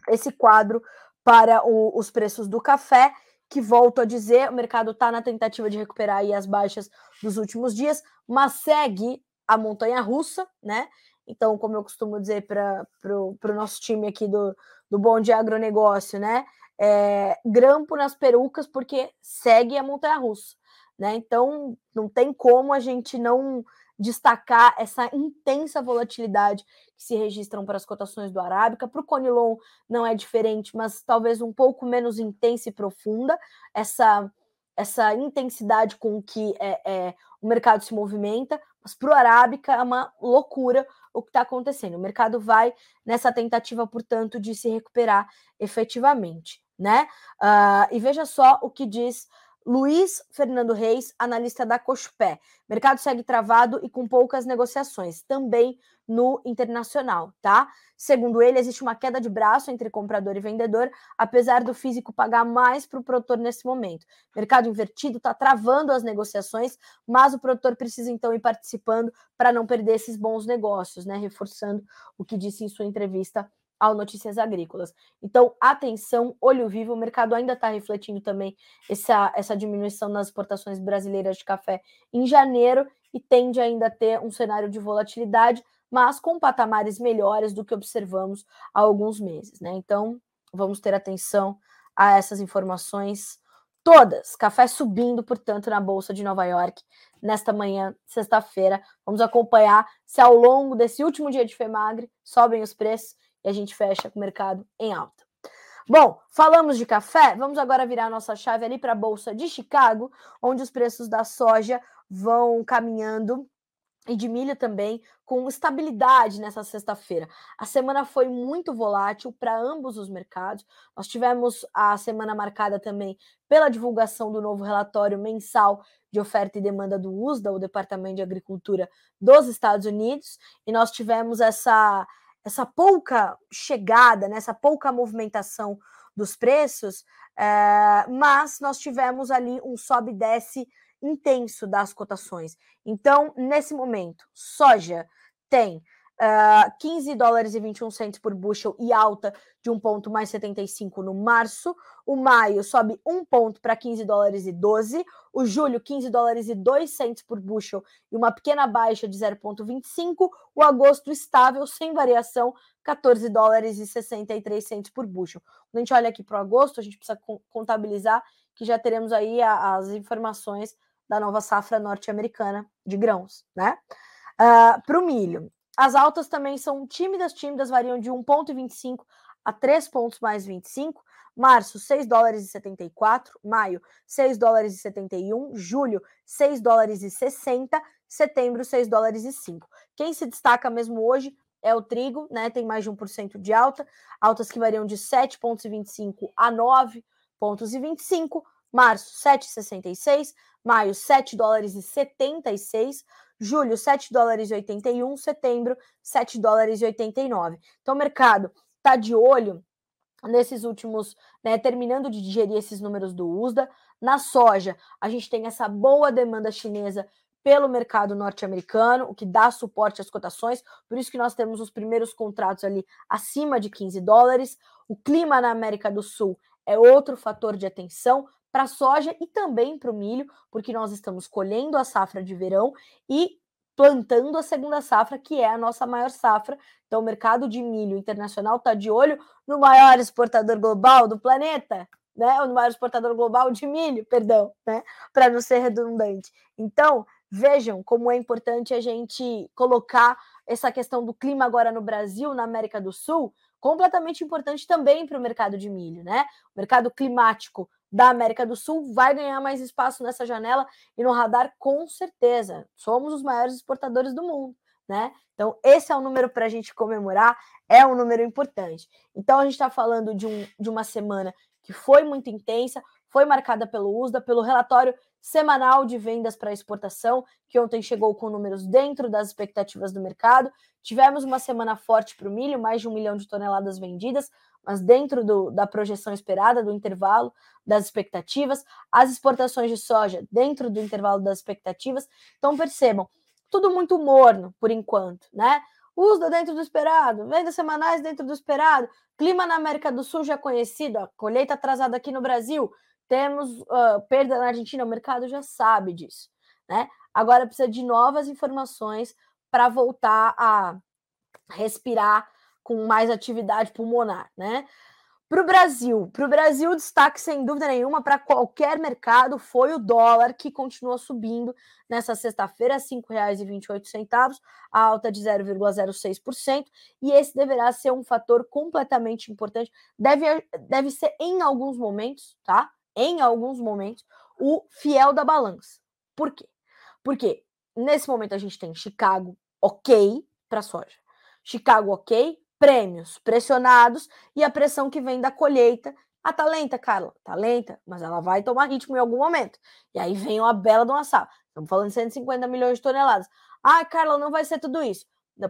esse quadro para o, os preços do café, que volto a dizer, o mercado está na tentativa de recuperar aí as baixas dos últimos dias, mas segue a montanha russa, né? Então, como eu costumo dizer para o nosso time aqui do, do Bom Dia Agronegócio, né? É, grampo nas perucas, porque segue a montanha russa. Né? Então, não tem como a gente não destacar essa intensa volatilidade que se registram para as cotações do Arábica. Para o Conilon não é diferente, mas talvez um pouco menos intensa e profunda essa, essa intensidade com que é, é o mercado se movimenta. Mas para o Arábica é uma loucura o que está acontecendo. O mercado vai nessa tentativa, portanto, de se recuperar efetivamente, né? Uh, e veja só o que diz Luiz Fernando Reis, analista da Cospé. Mercado segue travado e com poucas negociações, também no internacional, tá? Segundo ele, existe uma queda de braço entre comprador e vendedor, apesar do físico pagar mais para o produtor nesse momento. Mercado invertido está travando as negociações, mas o produtor precisa então ir participando para não perder esses bons negócios, né? Reforçando o que disse em sua entrevista ao Notícias Agrícolas. Então, atenção, olho vivo, o mercado ainda está refletindo também essa, essa diminuição nas exportações brasileiras de café em janeiro e tende ainda a ter um cenário de volatilidade, mas com patamares melhores do que observamos há alguns meses. Né? Então, vamos ter atenção a essas informações todas. Café subindo, portanto, na Bolsa de Nova York nesta manhã, sexta-feira. Vamos acompanhar se ao longo desse último dia de FEMAGRE sobem os preços e a gente fecha com o mercado em alta. Bom, falamos de café, vamos agora virar a nossa chave ali para a Bolsa de Chicago, onde os preços da soja vão caminhando e de milho também, com estabilidade nessa sexta-feira. A semana foi muito volátil para ambos os mercados. Nós tivemos a semana marcada também pela divulgação do novo relatório mensal de oferta e demanda do USDA, o Departamento de Agricultura dos Estados Unidos, e nós tivemos essa essa pouca chegada, né, essa pouca movimentação dos preços, é, mas nós tivemos ali um sobe e desce intenso das cotações. Então, nesse momento, soja tem uh, ah, 15 dólares e 21 centos por bushel e alta de um ponto mais 75 no março. O maio sobe um ponto para 15 dólares e 12. O julho, 15 dólares e 2 centos por bushel e uma pequena baixa de 0,25. O agosto estável, sem variação, 14 dólares e 63 centos por bushel. Quando a gente olha aqui para o agosto, a gente precisa contabilizar que já teremos aí as informações da nova safra norte-americana de grãos, né? Uh, ah, para o milho, as altas também são tímidas, tímidas, variam de 1,25 a 3 pontos mais 25. Março, 6 dólares e 74. Maio, 6 dólares e 71. Julho, 6 dólares e 60. Setembro, 6 dólares e 5. Quem se destaca mesmo hoje é o trigo, né? Tem mais de 1% de alta. Altas que variam de 7,25 a 9,25. Março, 7,66. Maio, 7 dólares e 76 julho 7 dólares e 81, setembro 7 dólares e 89. Então o mercado está de olho nesses últimos, né, terminando de digerir esses números do USDA. Na soja, a gente tem essa boa demanda chinesa pelo mercado norte-americano, o que dá suporte às cotações, por isso que nós temos os primeiros contratos ali acima de 15 dólares. O clima na América do Sul é outro fator de atenção, para a soja e também para o milho, porque nós estamos colhendo a safra de verão e plantando a segunda safra, que é a nossa maior safra. Então, o mercado de milho internacional está de olho no maior exportador global do planeta, né? O maior exportador global de milho, perdão, né? Para não ser redundante. Então, vejam como é importante a gente colocar essa questão do clima agora no Brasil, na América do Sul, completamente importante também para o mercado de milho, né? O mercado climático da América do Sul vai ganhar mais espaço nessa janela e no radar, com certeza. Somos os maiores exportadores do mundo, né? Então, esse é um número para a gente comemorar, é um número importante. Então, a gente está falando de, um, de uma semana que foi muito intensa, foi marcada pelo USDA, pelo relatório semanal de vendas para exportação, que ontem chegou com números dentro das expectativas do mercado. Tivemos uma semana forte para o milho, mais de um milhão de toneladas vendidas, mas dentro do, da projeção esperada, do intervalo das expectativas, as exportações de soja dentro do intervalo das expectativas. Então percebam, tudo muito morno por enquanto, né? USDA dentro do esperado, vendas semanais dentro do esperado, clima na América do Sul já conhecido, a colheita atrasada aqui no Brasil, temos uh, perda na Argentina, o mercado já sabe disso, né? Agora precisa de novas informações para voltar a respirar com mais atividade pulmonar, né? Para o Brasil, para o Brasil, destaque sem dúvida nenhuma para qualquer mercado foi o dólar, que continua subindo nessa sexta-feira, R$ 5,28, alta de 0,06%, e esse deverá ser um fator completamente importante. Deve, deve ser em alguns momentos, tá? Em alguns momentos, o fiel da balança. Por quê? Porque nesse momento a gente tem Chicago ok para soja. Chicago ok, prêmios pressionados e a pressão que vem da colheita. Ah, tá lenta, Carla? Tá lenta, mas ela vai tomar ritmo em algum momento. E aí vem uma bela de uma. Estamos falando de 150 milhões de toneladas. Ah, Carla, não vai ser tudo isso.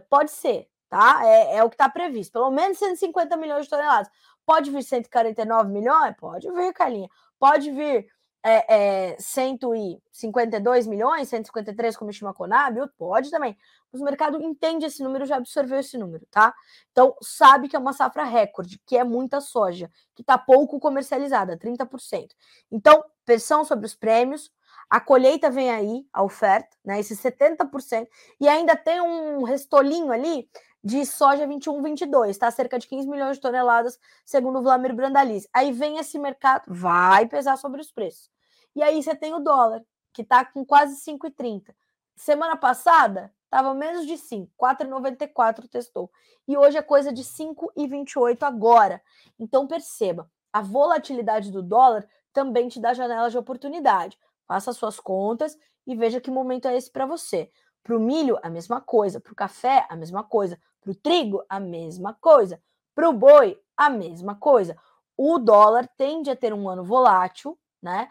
Pode ser, tá? É, é o que está previsto. Pelo menos 150 milhões de toneladas. Pode vir 149 milhões? Pode vir, Carlinha. Pode vir é, é, 152 milhões, 153, como estima a Conab? Pode também. Mas o mercado entende esse número, já absorveu esse número, tá? Então, sabe que é uma safra recorde, que é muita soja, que está pouco comercializada, 30%. Então, pressão sobre os prêmios, a colheita vem aí, a oferta, né? Esse 70%, e ainda tem um restolinho ali de soja 21, 22, tá? Cerca de 15 milhões de toneladas, segundo o Vladimir Brandaliz. Aí vem esse mercado, vai pesar sobre os preços. E aí você tem o dólar, que tá com quase 5,30. Semana passada, estava menos de 5, 4,94 testou. E hoje é coisa de 5,28 agora. Então perceba, a volatilidade do dólar também te dá janela de oportunidade. Faça suas contas e veja que momento é esse para você. Para o milho, a mesma coisa. Para o café, a mesma coisa. Para o trigo, a mesma coisa. Para o boi, a mesma coisa. O dólar tende a ter um ano volátil, né?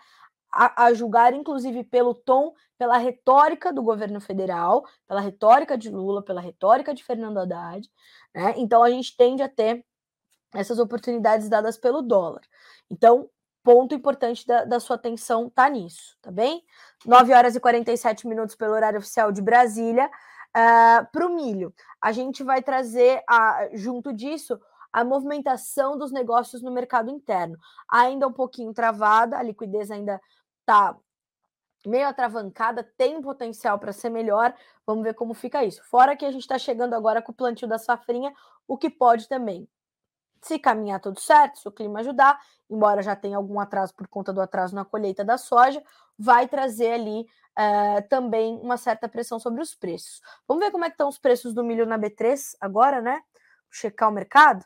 A, a, julgar, inclusive, pelo tom, pela retórica do governo federal, pela retórica de Lula, pela retórica de Fernando Haddad. Né? Então, a gente tende a ter essas oportunidades dadas pelo dólar. Então, ponto importante da, da sua atenção tá nisso, tá bem? 9 horas e 47 minutos pelo horário oficial de Brasília. Uh, Para o milho, a gente vai trazer, a, junto disso, a movimentação dos negócios no mercado interno. Ainda um pouquinho travada, a liquidez ainda está meio atravancada, tem potencial para ser melhor. Vamos ver como fica isso. Fora que a gente está chegando agora com o plantio da safrinha, o que pode também se caminhar tudo certo, se o clima ajudar, embora já tenha algum atraso por conta do atraso na colheita da soja, vai trazer ali uh, também uma certa pressão sobre os preços. Vamos ver como é que estão os preços do milho na B3 agora, né? Checar o mercado.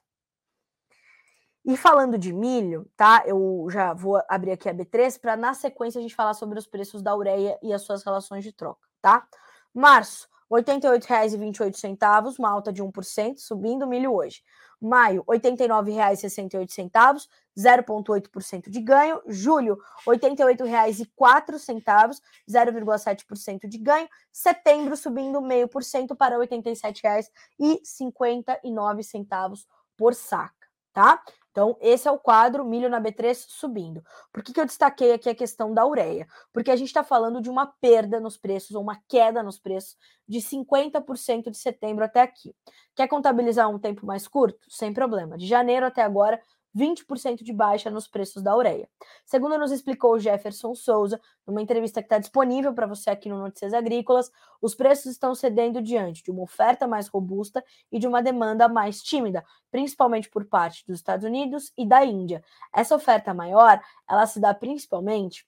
E falando de milho, tá? Eu já vou abrir aqui a B3 para na sequência a gente falar sobre os preços da ureia e as suas relações de troca, tá? Março, R$ 88,28, uma alta de 1%, subindo milho hoje. Maio, R$ 89,68, 0,8% de ganho. Julho, R$ 88,04, 0,7% de ganho. Setembro, subindo 0,5% para R$ 87,59 por saca, tá? Então, esse é o quadro milho na B3 subindo. Por que, que eu destaquei aqui a questão da ureia? Porque a gente está falando de uma perda nos preços, ou uma queda nos preços, de 50% de setembro até aqui. Quer contabilizar um tempo mais curto? Sem problema. De janeiro até agora, 20% de baixa nos preços da ureia. Segundo nos explicou Jefferson Souza, numa entrevista que está disponível para você aqui no Notícias Agrícolas, os preços estão cedendo diante de uma oferta mais robusta e de uma demanda mais tímida, principalmente por parte dos Estados Unidos e da Índia. Essa oferta maior, ela se dá principalmente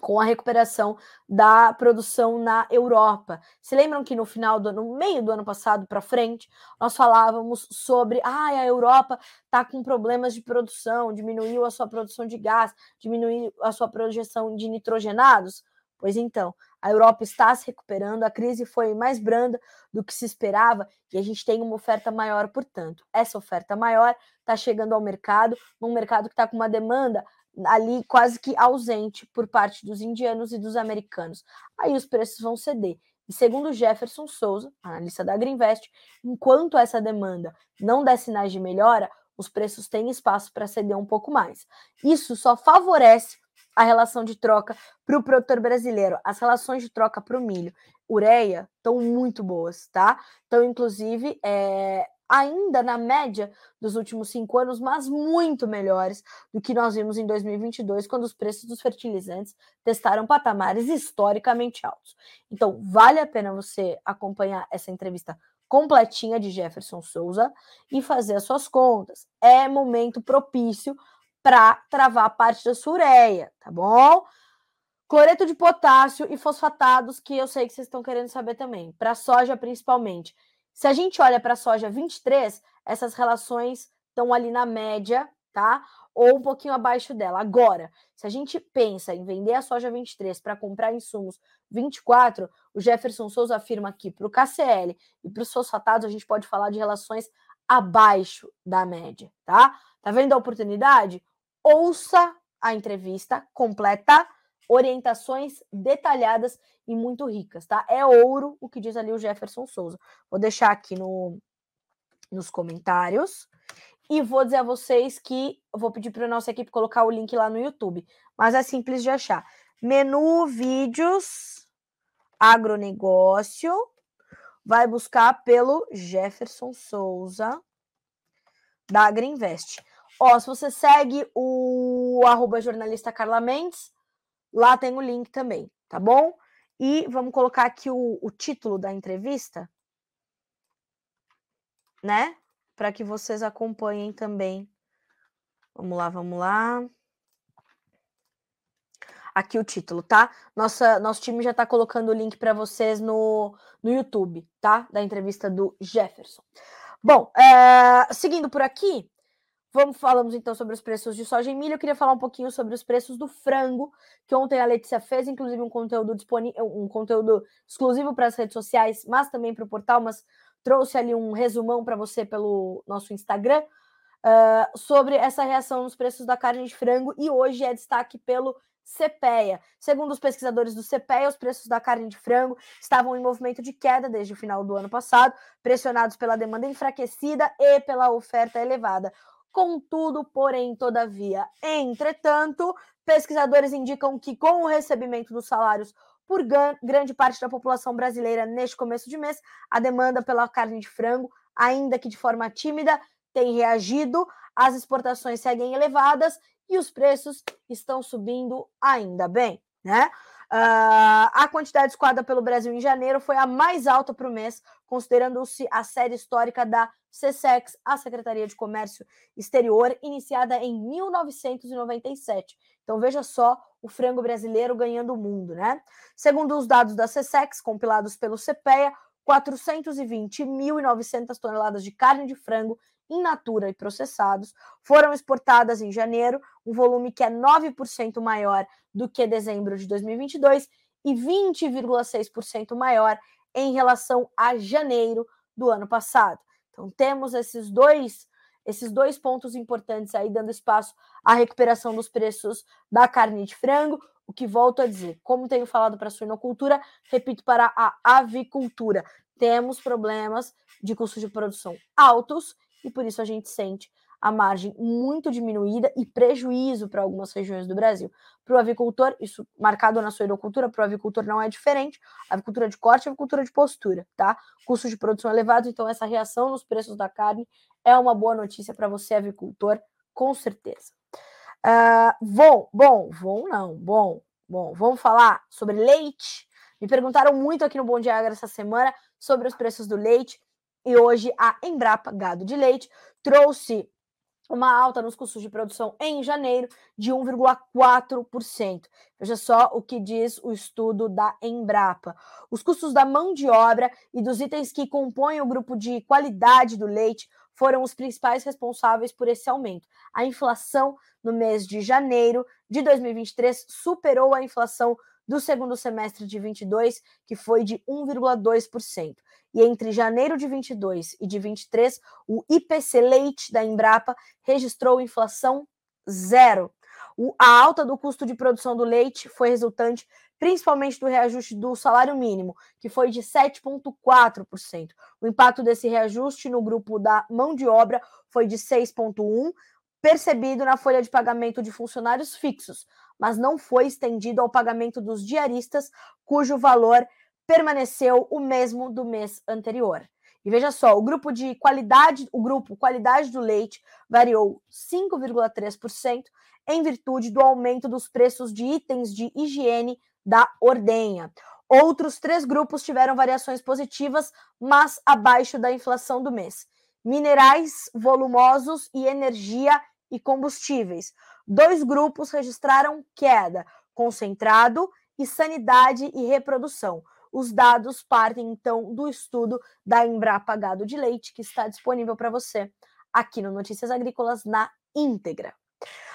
com a recuperação da produção na Europa. Se lembram que no final do no meio do ano passado para frente, nós falávamos sobre ah, a Europa está com problemas de produção, diminuiu a sua produção de gás, diminuiu a sua projeção de nitrogenados? Pois então, a Europa está se recuperando, a crise foi mais branda do que se esperava e a gente tem uma oferta maior, portanto. Essa oferta maior está chegando ao mercado, num mercado que está com uma demanda ali quase que ausente por parte dos indianos e dos americanos. Aí os preços vão ceder. E segundo Jefferson Souza, analista da Greenvest, enquanto essa demanda não der sinais de melhora, os preços têm espaço para ceder um pouco mais. Isso só favorece a relação de troca para o produtor brasileiro. As relações de troca para o milho, ureia, estão muito boas, tá? Então, inclusive, é, ainda na média dos últimos cinco anos, mas muito melhores do que nós vimos em 2022, quando os preços dos fertilizantes testaram patamares historicamente altos. Então, vale a pena você acompanhar essa entrevista completinha de Jefferson Souza e fazer as suas contas. É momento propício para travar parte da sureia, tá bom? Cloreto de potássio e fosfatados, que eu sei que vocês estão querendo saber também, para soja principalmente. Se a gente olha para a soja 23, essas relações estão ali na média, tá? Ou um pouquinho abaixo dela. Agora, se a gente pensa em vender a soja 23 para comprar insumos 24, o Jefferson Souza afirma que para o KCL e para os fosfatados a gente pode falar de relações abaixo da média, tá? Tá vendo a oportunidade? Ouça a entrevista completa, orientações detalhadas e muito ricas, tá? É ouro o que diz ali o Jefferson Souza. Vou deixar aqui no, nos comentários e vou dizer a vocês que vou pedir para a nossa equipe colocar o link lá no YouTube, mas é simples de achar. Menu vídeos agronegócio vai buscar pelo Jefferson Souza da Agriinvest. Ó, se você segue o arroba jornalista Carla Mendes, lá tem o link também, tá bom? E vamos colocar aqui o, o título da entrevista, né? Para que vocês acompanhem também. Vamos lá, vamos lá. Aqui o título, tá? Nossa, nosso time já está colocando o link para vocês no, no YouTube, tá? Da entrevista do Jefferson. Bom, é, seguindo por aqui, vamos falamos então sobre os preços de soja e milho. Eu queria falar um pouquinho sobre os preços do frango, que ontem a Letícia fez, inclusive um conteúdo disponível, um conteúdo exclusivo para as redes sociais, mas também para o portal, mas trouxe ali um resumão para você pelo nosso Instagram. Uh, sobre essa reação nos preços da carne de frango e hoje é destaque pelo CPEA. Segundo os pesquisadores do CPEA, os preços da carne de frango estavam em movimento de queda desde o final do ano passado, pressionados pela demanda enfraquecida e pela oferta elevada. Contudo, porém, todavia, entretanto, pesquisadores indicam que com o recebimento dos salários por grande parte da população brasileira neste começo de mês, a demanda pela carne de frango, ainda que de forma tímida, tem reagido, as exportações seguem elevadas e os preços estão subindo ainda bem, né? Uh, a quantidade escoada pelo Brasil em janeiro foi a mais alta para o mês, considerando-se a série histórica da CSEX, a Secretaria de Comércio Exterior, iniciada em 1997. Então veja só o frango brasileiro ganhando o mundo, né? Segundo os dados da CSEX, compilados pelo CPEA, 420.900 toneladas de carne de frango in natura e processados foram exportadas em janeiro, um volume que é 9% maior do que dezembro de 2022 e 20,6% maior em relação a janeiro do ano passado. Então temos esses dois esses dois pontos importantes aí dando espaço à recuperação dos preços da carne de frango, o que volto a dizer, como tenho falado para a suinocultura, repito para a avicultura, temos problemas de custos de produção altos e por isso a gente sente a margem muito diminuída e prejuízo para algumas regiões do Brasil. Para o avicultor, isso marcado na suinocultura, para o avicultor não é diferente. Avicultura de corte, avicultura de postura, tá? Custo de produção elevado, então essa reação nos preços da carne é uma boa notícia para você, avicultor, com certeza. Uh, bom, bom, bom não, bom, bom, vamos falar sobre leite. Me perguntaram muito aqui no Bom Dia Agra essa semana sobre os preços do leite. E hoje a Embrapa Gado de Leite trouxe uma alta nos custos de produção em janeiro de 1,4%. Veja só o que diz o estudo da Embrapa. Os custos da mão de obra e dos itens que compõem o grupo de qualidade do leite foram os principais responsáveis por esse aumento. A inflação no mês de janeiro de 2023 superou a inflação do segundo semestre de 22, que foi de 1,2%. E entre janeiro de 22 e de 23, o IPC leite da Embrapa registrou inflação zero. O, a alta do custo de produção do leite foi resultante principalmente do reajuste do salário mínimo, que foi de 7,4%. O impacto desse reajuste no grupo da mão de obra foi de 6,1%, percebido na folha de pagamento de funcionários fixos, mas não foi estendido ao pagamento dos diaristas, cujo valor permaneceu o mesmo do mês anterior. E veja só, o grupo de qualidade, o grupo qualidade do leite variou 5,3% em virtude do aumento dos preços de itens de higiene da ordenha. Outros três grupos tiveram variações positivas, mas abaixo da inflação do mês: minerais, volumosos e energia e combustíveis. Dois grupos registraram queda: concentrado e sanidade e reprodução. Os dados partem então do estudo da Embrapa Gado de Leite, que está disponível para você aqui no Notícias Agrícolas na íntegra.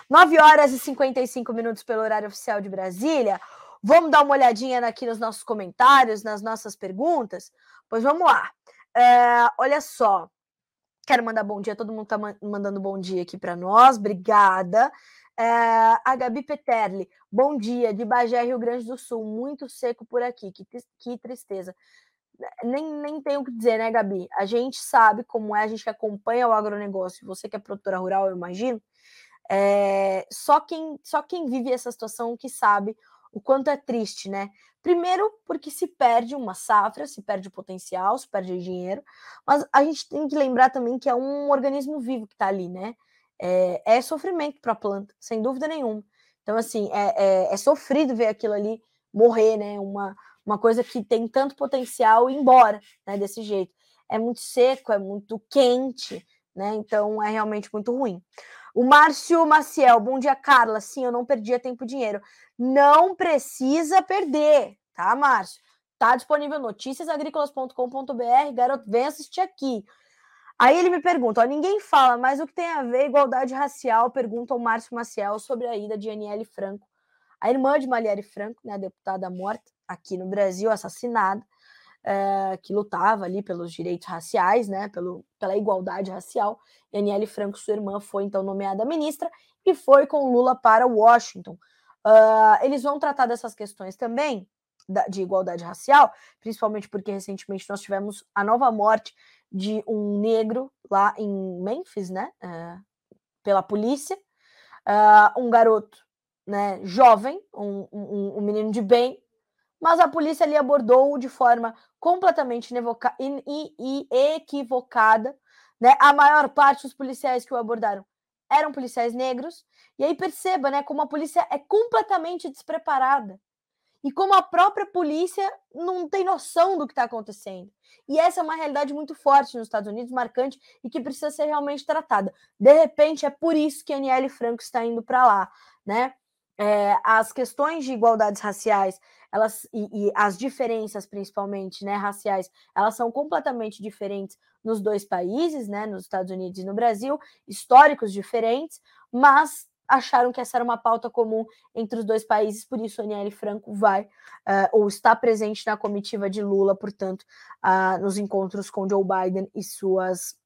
9 horas e 55 minutos pelo horário oficial de Brasília. Vamos dar uma olhadinha aqui nos nossos comentários, nas nossas perguntas? Pois vamos lá. É, olha só. Quero mandar bom dia, todo mundo está mandando bom dia aqui para nós, obrigada. É, a Gabi Peterli, bom dia, de Bagé, Rio Grande do Sul, muito seco por aqui, que, que tristeza. Nem, nem tenho o que dizer, né, Gabi? A gente sabe como é, a gente que acompanha o agronegócio, você que é produtora rural, eu imagino, é, só, quem, só quem vive essa situação que sabe o quanto é triste, né? Primeiro, porque se perde uma safra, se perde potencial, se perde dinheiro, mas a gente tem que lembrar também que é um organismo vivo que está ali, né? É, é sofrimento para a planta, sem dúvida nenhuma. Então, assim, é, é, é, sofrido ver aquilo ali morrer, né? Uma, uma coisa que tem tanto potencial ir embora, né? Desse jeito. É muito seco, é muito quente, né? Então, é realmente muito ruim. O Márcio Maciel, bom dia, Carla. Sim, eu não perdia tempo e dinheiro. Não precisa perder, tá, Márcio? Tá disponível noticiasagricolas.com.br. Garoto, vem assistir aqui. Aí ele me pergunta: ó, ninguém fala, mas o que tem a ver igualdade racial? Pergunta o Márcio Maciel sobre a ida de Aniele Franco, a irmã de Marielle Franco, né, a deputada morta aqui no Brasil, assassinada, é, que lutava ali pelos direitos raciais, né, pelo, pela igualdade racial. Aniele Franco, sua irmã, foi então nomeada ministra e foi com Lula para Washington. Uh, eles vão tratar dessas questões também da, de igualdade racial, principalmente porque recentemente nós tivemos a nova morte de um negro lá em Memphis, né, uh, pela polícia, uh, um garoto, né, jovem, um, um, um menino de bem, mas a polícia ali abordou de forma completamente equivocada. Né? A maior parte dos policiais que o abordaram eram policiais negros. E aí perceba né, como a polícia é completamente despreparada. E como a própria polícia não tem noção do que está acontecendo. E essa é uma realidade muito forte nos Estados Unidos, marcante, e que precisa ser realmente tratada. De repente, é por isso que a Aniele Franco está indo para lá. Né? É, as questões de igualdades raciais elas e, e, as diferenças principalmente né raciais elas são completamente diferentes nos dois países né nos Estados Unidos e no Brasil históricos diferentes mas acharam que essa era uma pauta comum entre os dois países por isso Aniele Franco vai uh, ou está presente na comitiva de Lula portanto uh, nos encontros com Joe Biden e suas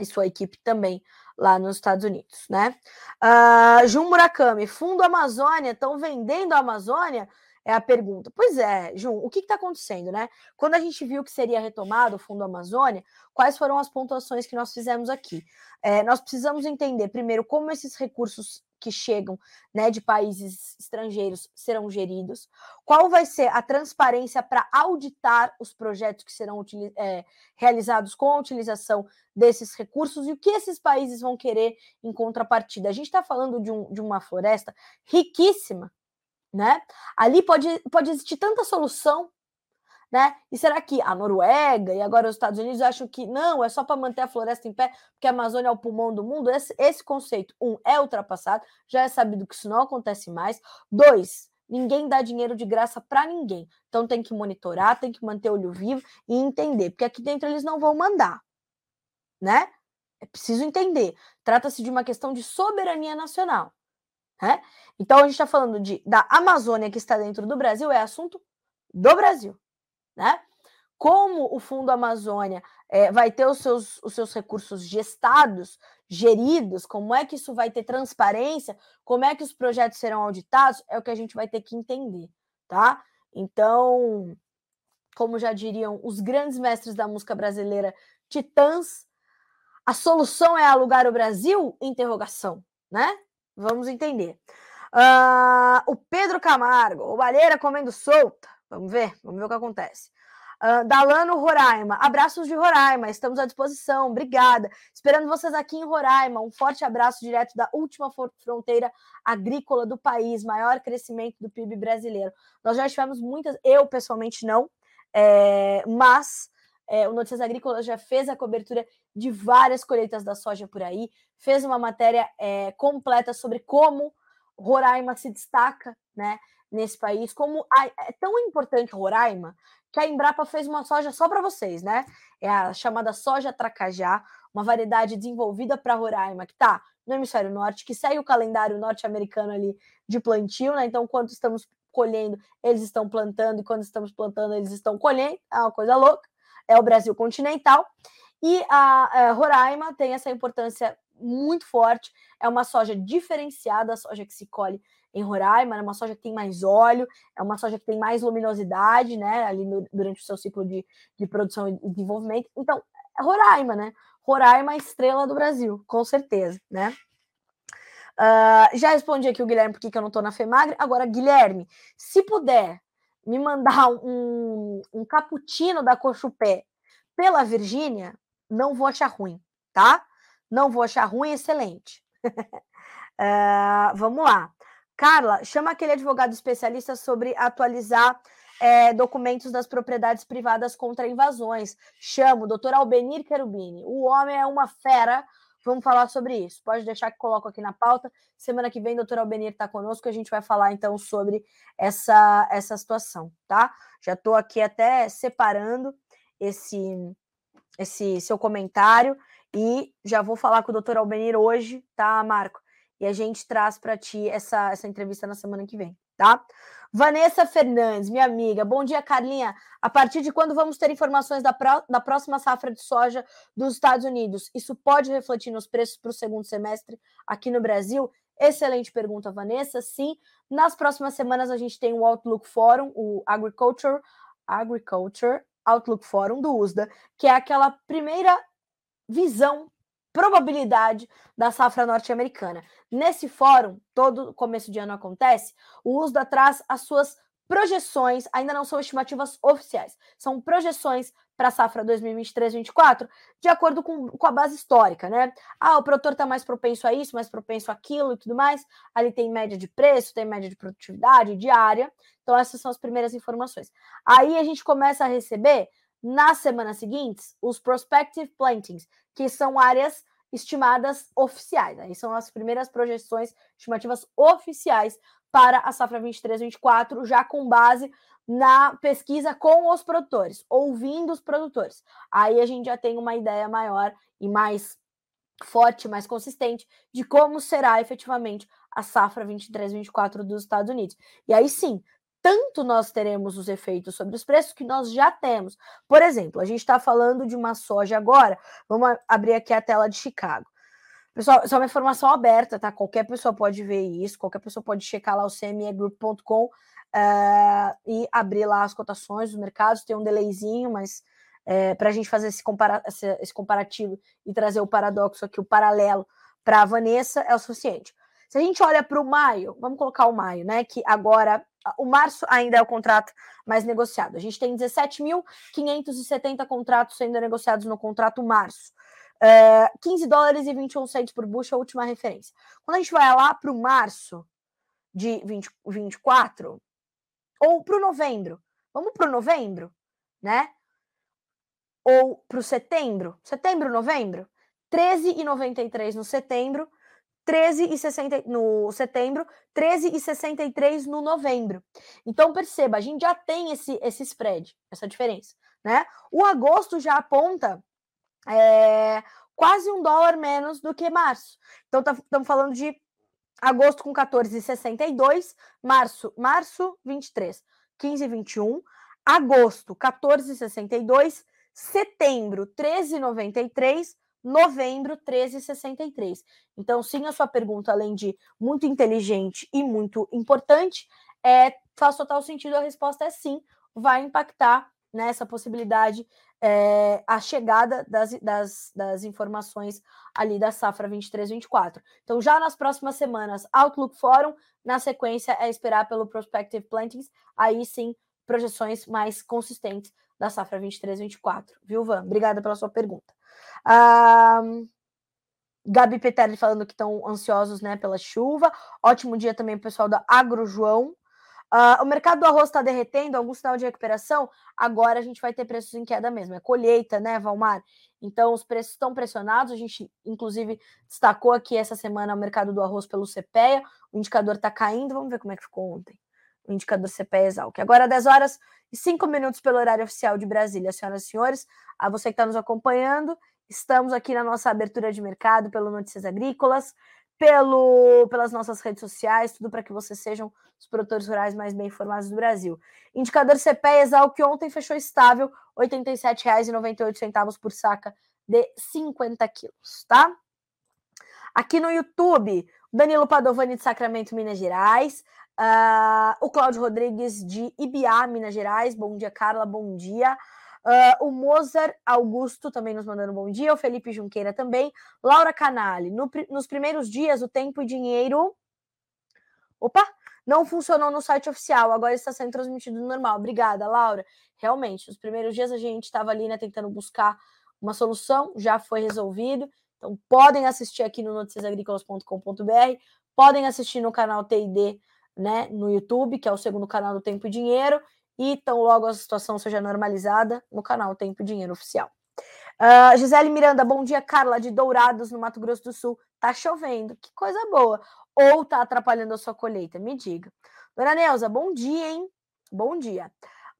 e sua equipe também lá nos Estados Unidos, né? Uh, Jun Murakami, Fundo Amazônia, estão vendendo a Amazônia? É a pergunta. Pois é, Jun, o que está acontecendo, né? Quando a gente viu que seria retomado o Fundo Amazônia, quais foram as pontuações que nós fizemos aqui? É, nós precisamos entender, primeiro, como esses recursos que chegam né, de países estrangeiros serão geridos? Qual vai ser a transparência para auditar os projetos que serão é, realizados com a utilização desses recursos e o que esses países vão querer em contrapartida? A gente está falando de, um, de uma floresta riquíssima, né? Ali pode, pode existir tanta solução né? E será que a Noruega e agora os Estados Unidos acham que não, é só para manter a floresta em pé, porque a Amazônia é o pulmão do mundo? Esse, esse conceito, um, é ultrapassado, já é sabido que isso não acontece mais. Dois, ninguém dá dinheiro de graça para ninguém. Então tem que monitorar, tem que manter o olho vivo e entender, porque aqui dentro eles não vão mandar, né? É preciso entender. Trata-se de uma questão de soberania nacional. Né? Então a gente está falando de, da Amazônia que está dentro do Brasil, é assunto do Brasil né? Como o Fundo Amazônia é, vai ter os seus, os seus recursos gestados, geridos, como é que isso vai ter transparência, como é que os projetos serão auditados, é o que a gente vai ter que entender, tá? Então, como já diriam os grandes mestres da música brasileira, titãs, a solução é alugar o Brasil? Interrogação, né? Vamos entender. Uh, o Pedro Camargo, o Baleira comendo solta. Vamos ver, vamos ver o que acontece. Uh, Dalano Roraima, abraços de Roraima, estamos à disposição, obrigada. Esperando vocês aqui em Roraima, um forte abraço direto da última fronteira agrícola do país, maior crescimento do PIB brasileiro. Nós já tivemos muitas, eu pessoalmente não, é, mas é, o Notícias Agrícolas já fez a cobertura de várias colheitas da soja por aí, fez uma matéria é, completa sobre como Roraima se destaca, né? Nesse país, como a, é tão importante Roraima que a Embrapa fez uma soja só para vocês, né? É a chamada soja Tracajá, uma variedade desenvolvida para Roraima, que está no hemisfério norte, que segue o calendário norte-americano ali de plantio, né? Então, quando estamos colhendo, eles estão plantando, e quando estamos plantando, eles estão colhendo, é uma coisa louca. É o Brasil continental. E a, a Roraima tem essa importância muito forte, é uma soja diferenciada, a soja que se colhe em Roraima, é uma soja que tem mais óleo, é uma soja que tem mais luminosidade, né, ali no, durante o seu ciclo de, de produção e desenvolvimento. Então, é Roraima, né? Roraima, estrela do Brasil, com certeza, né? Uh, já respondi aqui o Guilherme porque que eu não tô na FEMAGRE. Agora, Guilherme, se puder me mandar um, um cappuccino da Cochupé pela Virgínia, não vou achar ruim, tá? Não vou achar ruim, excelente. uh, vamos lá. Carla, chama aquele advogado especialista sobre atualizar é, documentos das propriedades privadas contra invasões. Chamo doutor Albenir Querubini. O homem é uma fera. Vamos falar sobre isso. Pode deixar que coloco aqui na pauta. Semana que vem, doutor Albenir está conosco. A gente vai falar então sobre essa, essa situação, tá? Já estou aqui até separando esse, esse seu comentário e já vou falar com o doutor Albenir hoje, tá, Marco? e a gente traz para ti essa, essa entrevista na semana que vem, tá? Vanessa Fernandes, minha amiga. Bom dia, Carlinha. A partir de quando vamos ter informações da, da próxima safra de soja dos Estados Unidos? Isso pode refletir nos preços para o segundo semestre aqui no Brasil? Excelente pergunta, Vanessa. Sim, nas próximas semanas a gente tem o Outlook Forum, o Agriculture, Agriculture Outlook Forum do USDA, que é aquela primeira visão probabilidade da safra norte-americana. Nesse fórum, todo começo de ano acontece, o USDA traz as suas projeções, ainda não são estimativas oficiais, são projeções para a safra 2023-24, de acordo com, com a base histórica, né? Ah, o produtor está mais propenso a isso, mais propenso àquilo e tudo mais. Ali tem média de preço, tem média de produtividade, diária. Então, essas são as primeiras informações. Aí a gente começa a receber, nas semanas seguintes, os prospective plantings, que são áreas estimadas oficiais. Aí são as primeiras projeções estimativas oficiais para a safra 23-24, já com base na pesquisa com os produtores, ouvindo os produtores. Aí a gente já tem uma ideia maior e mais forte, mais consistente de como será efetivamente a safra 23-24 dos Estados Unidos. E aí sim, tanto nós teremos os efeitos sobre os preços que nós já temos. Por exemplo, a gente está falando de uma soja agora. Vamos abrir aqui a tela de Chicago. Pessoal, isso é uma informação aberta, tá? Qualquer pessoa pode ver isso, qualquer pessoa pode checar lá o cmegroup.com uh, eh, e abrir lá as cotações dos mercados. Tem um delayzinho, mas é, eh, para a gente fazer esse, compara esse comparativo e trazer o paradoxo aqui, o paralelo para a Vanessa, é o suficiente. Se a gente olha para o maio, vamos colocar o maio, né? Que agora, o março ainda é o contrato mais negociado. A gente tem 17.570 contratos sendo negociados no contrato março. É, 15 dólares e 21 centos por bushel, a última referência. Quando a gente vai lá para o março de 20, 24, ou para o novembro, vamos para o novembro, né? Ou para o setembro, setembro, novembro, 13,93 no setembro, 13,60 no setembro, 13,63 no novembro. Então perceba, a gente já tem esse, esse spread, essa diferença, né? O agosto já aponta é, quase um dólar menos do que março. Então estamos tá, falando de agosto com 14,62, março, março 23, 15,21, agosto 14,62, setembro 13,93 novembro 1363. Então, sim, a sua pergunta, além de muito inteligente e muito importante, é, faz total sentido. A resposta é sim, vai impactar nessa né, possibilidade é, a chegada das, das, das, informações ali da safra 23-24. Então, já nas próximas semanas, Outlook Forum, na sequência é esperar pelo Prospective Plantings, aí sim, projeções mais consistentes da safra 23-24. Viu, Van? Obrigada pela sua pergunta. Ah, Gabi Peterli falando que estão ansiosos né, pela chuva. Ótimo dia também, pessoal da Agro João. Uh, o mercado do arroz está derretendo, algum sinal de recuperação? Agora a gente vai ter preços em queda mesmo. É colheita, né, Valmar? Então os preços estão pressionados. A gente, inclusive, destacou aqui essa semana o mercado do arroz pelo CPEA. O indicador está caindo. Vamos ver como é que ficou ontem. O indicador CPEA Exalc. Agora, 10 horas e 5 minutos pelo horário oficial de Brasília. Senhoras e senhores, a você que está nos acompanhando, estamos aqui na nossa abertura de mercado pelo Notícias Agrícolas pelo, pelas nossas redes sociais, tudo para que vocês sejam os produtores rurais mais bem informados do Brasil. Indicador CPE Exal, que ontem fechou estável, R$ 87,98 por saca de 50 quilos, tá? Aqui no YouTube, Danilo Padovani de Sacramento, Minas Gerais. Uh, o Cláudio Rodrigues de Ibiá, Minas Gerais. Bom dia, Carla. Bom dia. Uh, o Mozart Augusto também nos mandando bom dia, o Felipe Junqueira também, Laura Canali, no, nos primeiros dias o tempo e dinheiro. Opa! Não funcionou no site oficial, agora está sendo transmitido normal. Obrigada, Laura. Realmente, nos primeiros dias a gente estava ali né, tentando buscar uma solução, já foi resolvido. Então, podem assistir aqui no noticiasagricolas.com.br, podem assistir no canal TID né, no YouTube, que é o segundo canal do Tempo e Dinheiro, e tão logo a situação seja normalizada no canal Tempo e Dinheiro Oficial. Uh, Gisele Miranda, bom dia, Carla, de Dourados, no Mato Grosso do Sul. Tá chovendo, que coisa boa. Ou tá atrapalhando a sua colheita? Me diga. Dona Neuza, bom dia, hein? Bom dia.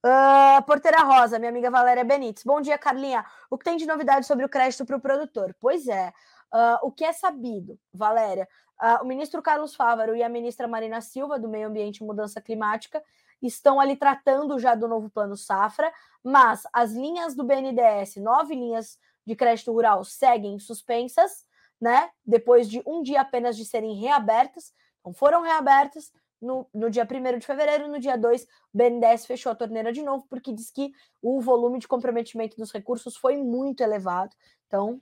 Uh, Porteira Rosa, minha amiga Valéria Benites. Bom dia, Carlinha. O que tem de novidade sobre o crédito para o produtor? Pois é. Uh, o que é sabido, Valéria? Uh, o ministro Carlos Fávaro e a ministra Marina Silva, do Meio Ambiente e Mudança Climática, estão ali tratando já do novo plano safra, mas as linhas do BNDES, nove linhas de crédito rural, seguem suspensas, né? Depois de um dia apenas de serem reabertas, não foram reabertas. No, no dia 1 de fevereiro, no dia 2, o BNDES fechou a torneira de novo, porque diz que o volume de comprometimento dos recursos foi muito elevado. Então,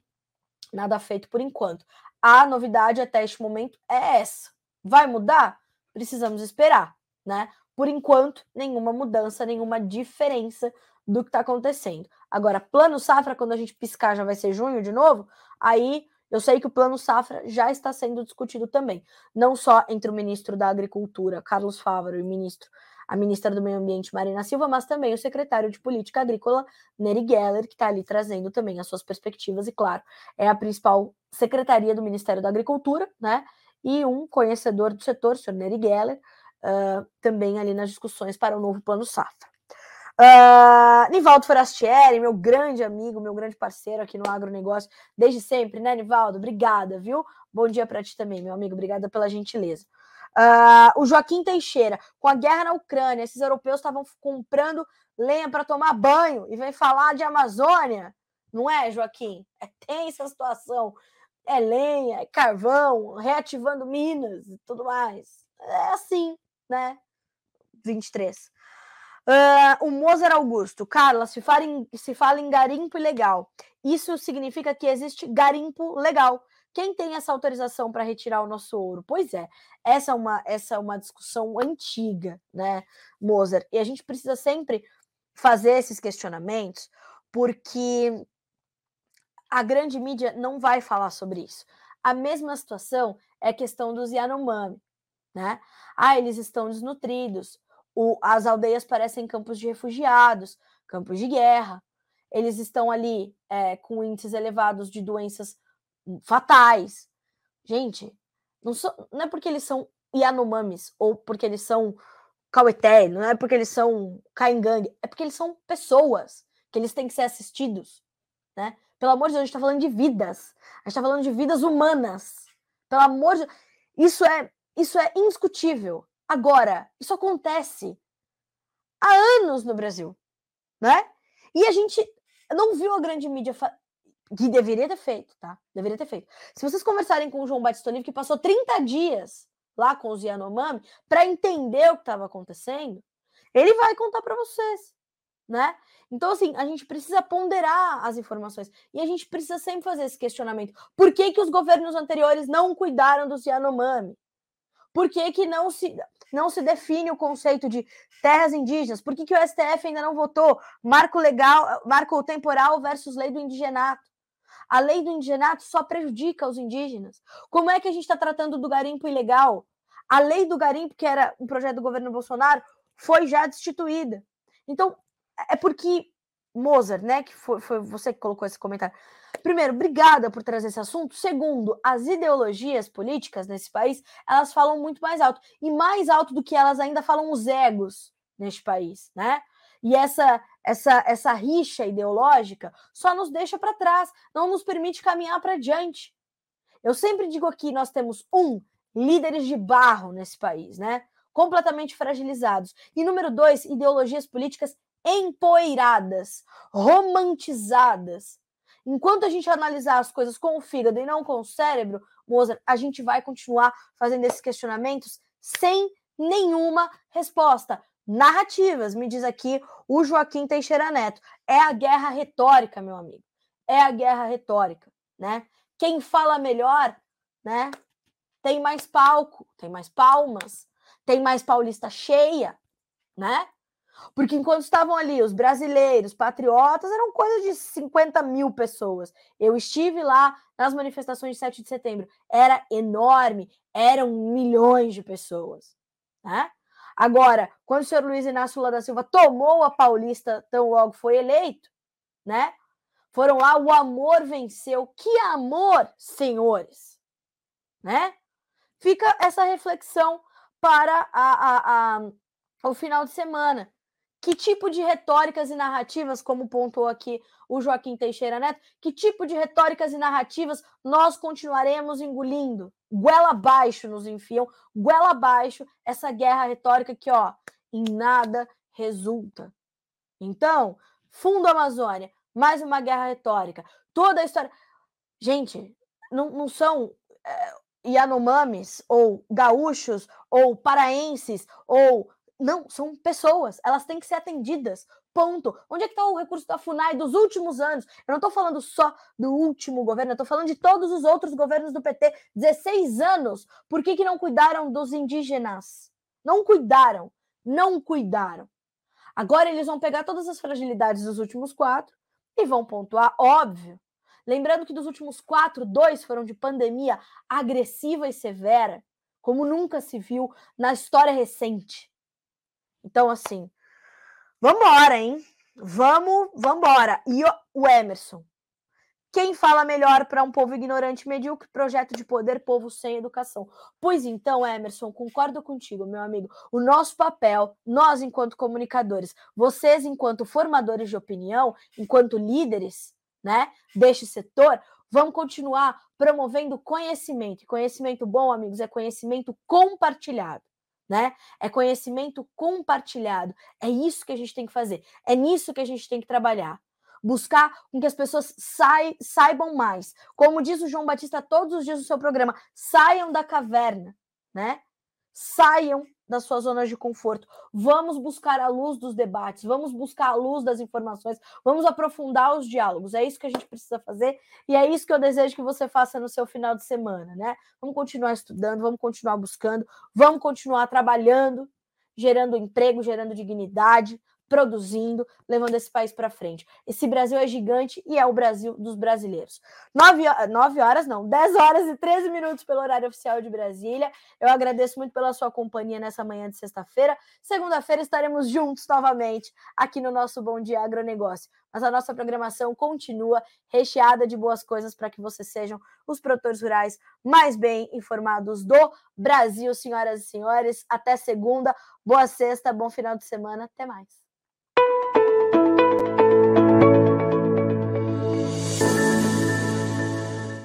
nada feito por enquanto. A novidade até este momento é essa. Vai mudar? Precisamos esperar, né? por enquanto, nenhuma mudança, nenhuma diferença do que está acontecendo. Agora, plano safra, quando a gente piscar, já vai ser junho de novo, aí eu sei que o plano safra já está sendo discutido também, não só entre o ministro da Agricultura, Carlos Fávaro, e o ministro, a ministra do Meio Ambiente, Marina Silva, mas também o secretário de Política Agrícola, Neri Geller, que está ali trazendo também as suas perspectivas, e claro, é a principal secretaria do Ministério da Agricultura, né? E um conhecedor do setor, o senhor Neri Geller, uh, também ali nas discussões para o novo plano safra. Uh, Nivaldo Forastieri, meu grande amigo, meu grande parceiro aqui no agronegócio, desde sempre, né, Nivaldo? Obrigada, viu? Bom dia para ti também, meu amigo. Obrigada pela gentileza. Uh, o Joaquim Teixeira, com a guerra na Ucrânia, esses europeus estavam comprando lenha para tomar banho e vem falar de Amazônia, não é, Joaquim? É tensa a situação. É lenha, é carvão, reativando minas e tudo mais. É assim, né? 23. Uh, o Mozart Augusto, Carla, se fala, em, se fala em garimpo ilegal. Isso significa que existe garimpo legal. Quem tem essa autorização para retirar o nosso ouro? Pois é, essa é uma, essa é uma discussão antiga, né, Mozart? E a gente precisa sempre fazer esses questionamentos, porque a grande mídia não vai falar sobre isso. A mesma situação é a questão dos Yanomami né? Ah, eles estão desnutridos. O, as aldeias parecem campos de refugiados, campos de guerra. Eles estão ali é, com índices elevados de doenças fatais. Gente, não, so, não é porque eles são Yanomamis ou porque eles são Kaueté, não é porque eles são Kaingang, é porque eles são pessoas que eles têm que ser assistidos, né? Pelo amor de Deus, a gente está falando de vidas. A gente está falando de vidas humanas. Pelo amor de. Isso é isso é indiscutível. Agora, isso acontece há anos no Brasil, né? E a gente não viu a grande mídia que deveria ter feito, tá? Deveria ter feito. Se vocês conversarem com o João Batista que passou 30 dias lá com os Yanomami para entender o que estava acontecendo, ele vai contar para vocês, né? Então, assim, a gente precisa ponderar as informações e a gente precisa sempre fazer esse questionamento. Por que, que os governos anteriores não cuidaram dos Yanomami? Por que, que não, se, não se define o conceito de terras indígenas? Por que, que o STF ainda não votou marco legal, marco temporal versus lei do indigenato? A lei do indigenato só prejudica os indígenas. Como é que a gente está tratando do garimpo ilegal? A lei do garimpo, que era um projeto do governo Bolsonaro, foi já destituída. Então, é porque Mozart, né, que foi, foi você que colocou esse comentário. Primeiro, obrigada por trazer esse assunto. Segundo, as ideologias políticas nesse país, elas falam muito mais alto. E mais alto do que elas ainda falam os egos neste país, né? E essa essa essa rixa ideológica só nos deixa para trás, não nos permite caminhar para diante. Eu sempre digo aqui, nós temos um líderes de barro nesse país, né? Completamente fragilizados. E número dois, ideologias políticas empoeiradas, romantizadas. Enquanto a gente analisar as coisas com o fígado e não com o cérebro, Mozart, a gente vai continuar fazendo esses questionamentos sem nenhuma resposta. Narrativas, me diz aqui o Joaquim Teixeira Neto. É a guerra retórica, meu amigo. É a guerra retórica, né? Quem fala melhor, né? Tem mais palco, tem mais palmas, tem mais paulista cheia, né? Porque enquanto estavam ali os brasileiros, patriotas, eram coisa de 50 mil pessoas. Eu estive lá nas manifestações de 7 de setembro. Era enorme, eram milhões de pessoas. Né? Agora, quando o senhor Luiz Inácio Lula da Silva tomou a Paulista, tão logo foi eleito, né? Foram lá, o amor venceu. Que amor, senhores! Né? Fica essa reflexão para a, a, a, o final de semana. Que tipo de retóricas e narrativas, como pontuou aqui o Joaquim Teixeira Neto, que tipo de retóricas e narrativas nós continuaremos engolindo? Goela abaixo nos enfiam, goela abaixo essa guerra retórica que, ó, em nada resulta. Então, Fundo Amazônia, mais uma guerra retórica. Toda a história. Gente, não, não são é, Yanomamis, ou gaúchos, ou paraenses, ou não, são pessoas, elas têm que ser atendidas. Ponto. Onde é que está o recurso da FUNAI dos últimos anos? Eu não estou falando só do último governo, eu estou falando de todos os outros governos do PT. 16 anos. Por que, que não cuidaram dos indígenas? Não cuidaram. Não cuidaram. Agora eles vão pegar todas as fragilidades dos últimos quatro e vão pontuar, óbvio. Lembrando que dos últimos quatro, dois foram de pandemia agressiva e severa, como nunca se viu na história recente. Então, assim, vambora, hein? Vamos, vambora. E o Emerson. Quem fala melhor para um povo ignorante medíocre? Projeto de poder, povo sem educação. Pois então, Emerson, concordo contigo, meu amigo. O nosso papel, nós enquanto comunicadores, vocês enquanto formadores de opinião, enquanto líderes, né, deste setor, vamos continuar promovendo conhecimento. Conhecimento bom, amigos, é conhecimento compartilhado né? É conhecimento compartilhado. É isso que a gente tem que fazer. É nisso que a gente tem que trabalhar. Buscar com que as pessoas sai, saibam mais. Como diz o João Batista todos os dias no seu programa, saiam da caverna, né? Saiam das suas zonas de conforto. Vamos buscar a luz dos debates, vamos buscar a luz das informações, vamos aprofundar os diálogos. É isso que a gente precisa fazer e é isso que eu desejo que você faça no seu final de semana, né? Vamos continuar estudando, vamos continuar buscando, vamos continuar trabalhando, gerando emprego, gerando dignidade, produzindo, levando esse país para frente. Esse Brasil é gigante e é o Brasil dos brasileiros. Nove, nove horas, não, dez horas e 13 minutos pelo horário oficial de Brasília. Eu agradeço muito pela sua companhia nessa manhã de sexta-feira. Segunda-feira estaremos juntos novamente aqui no nosso Bom Dia Agronegócio. Mas a nossa programação continua recheada de boas coisas para que vocês sejam os produtores rurais mais bem informados do Brasil, senhoras e senhores. Até segunda, boa sexta, bom final de semana, até mais.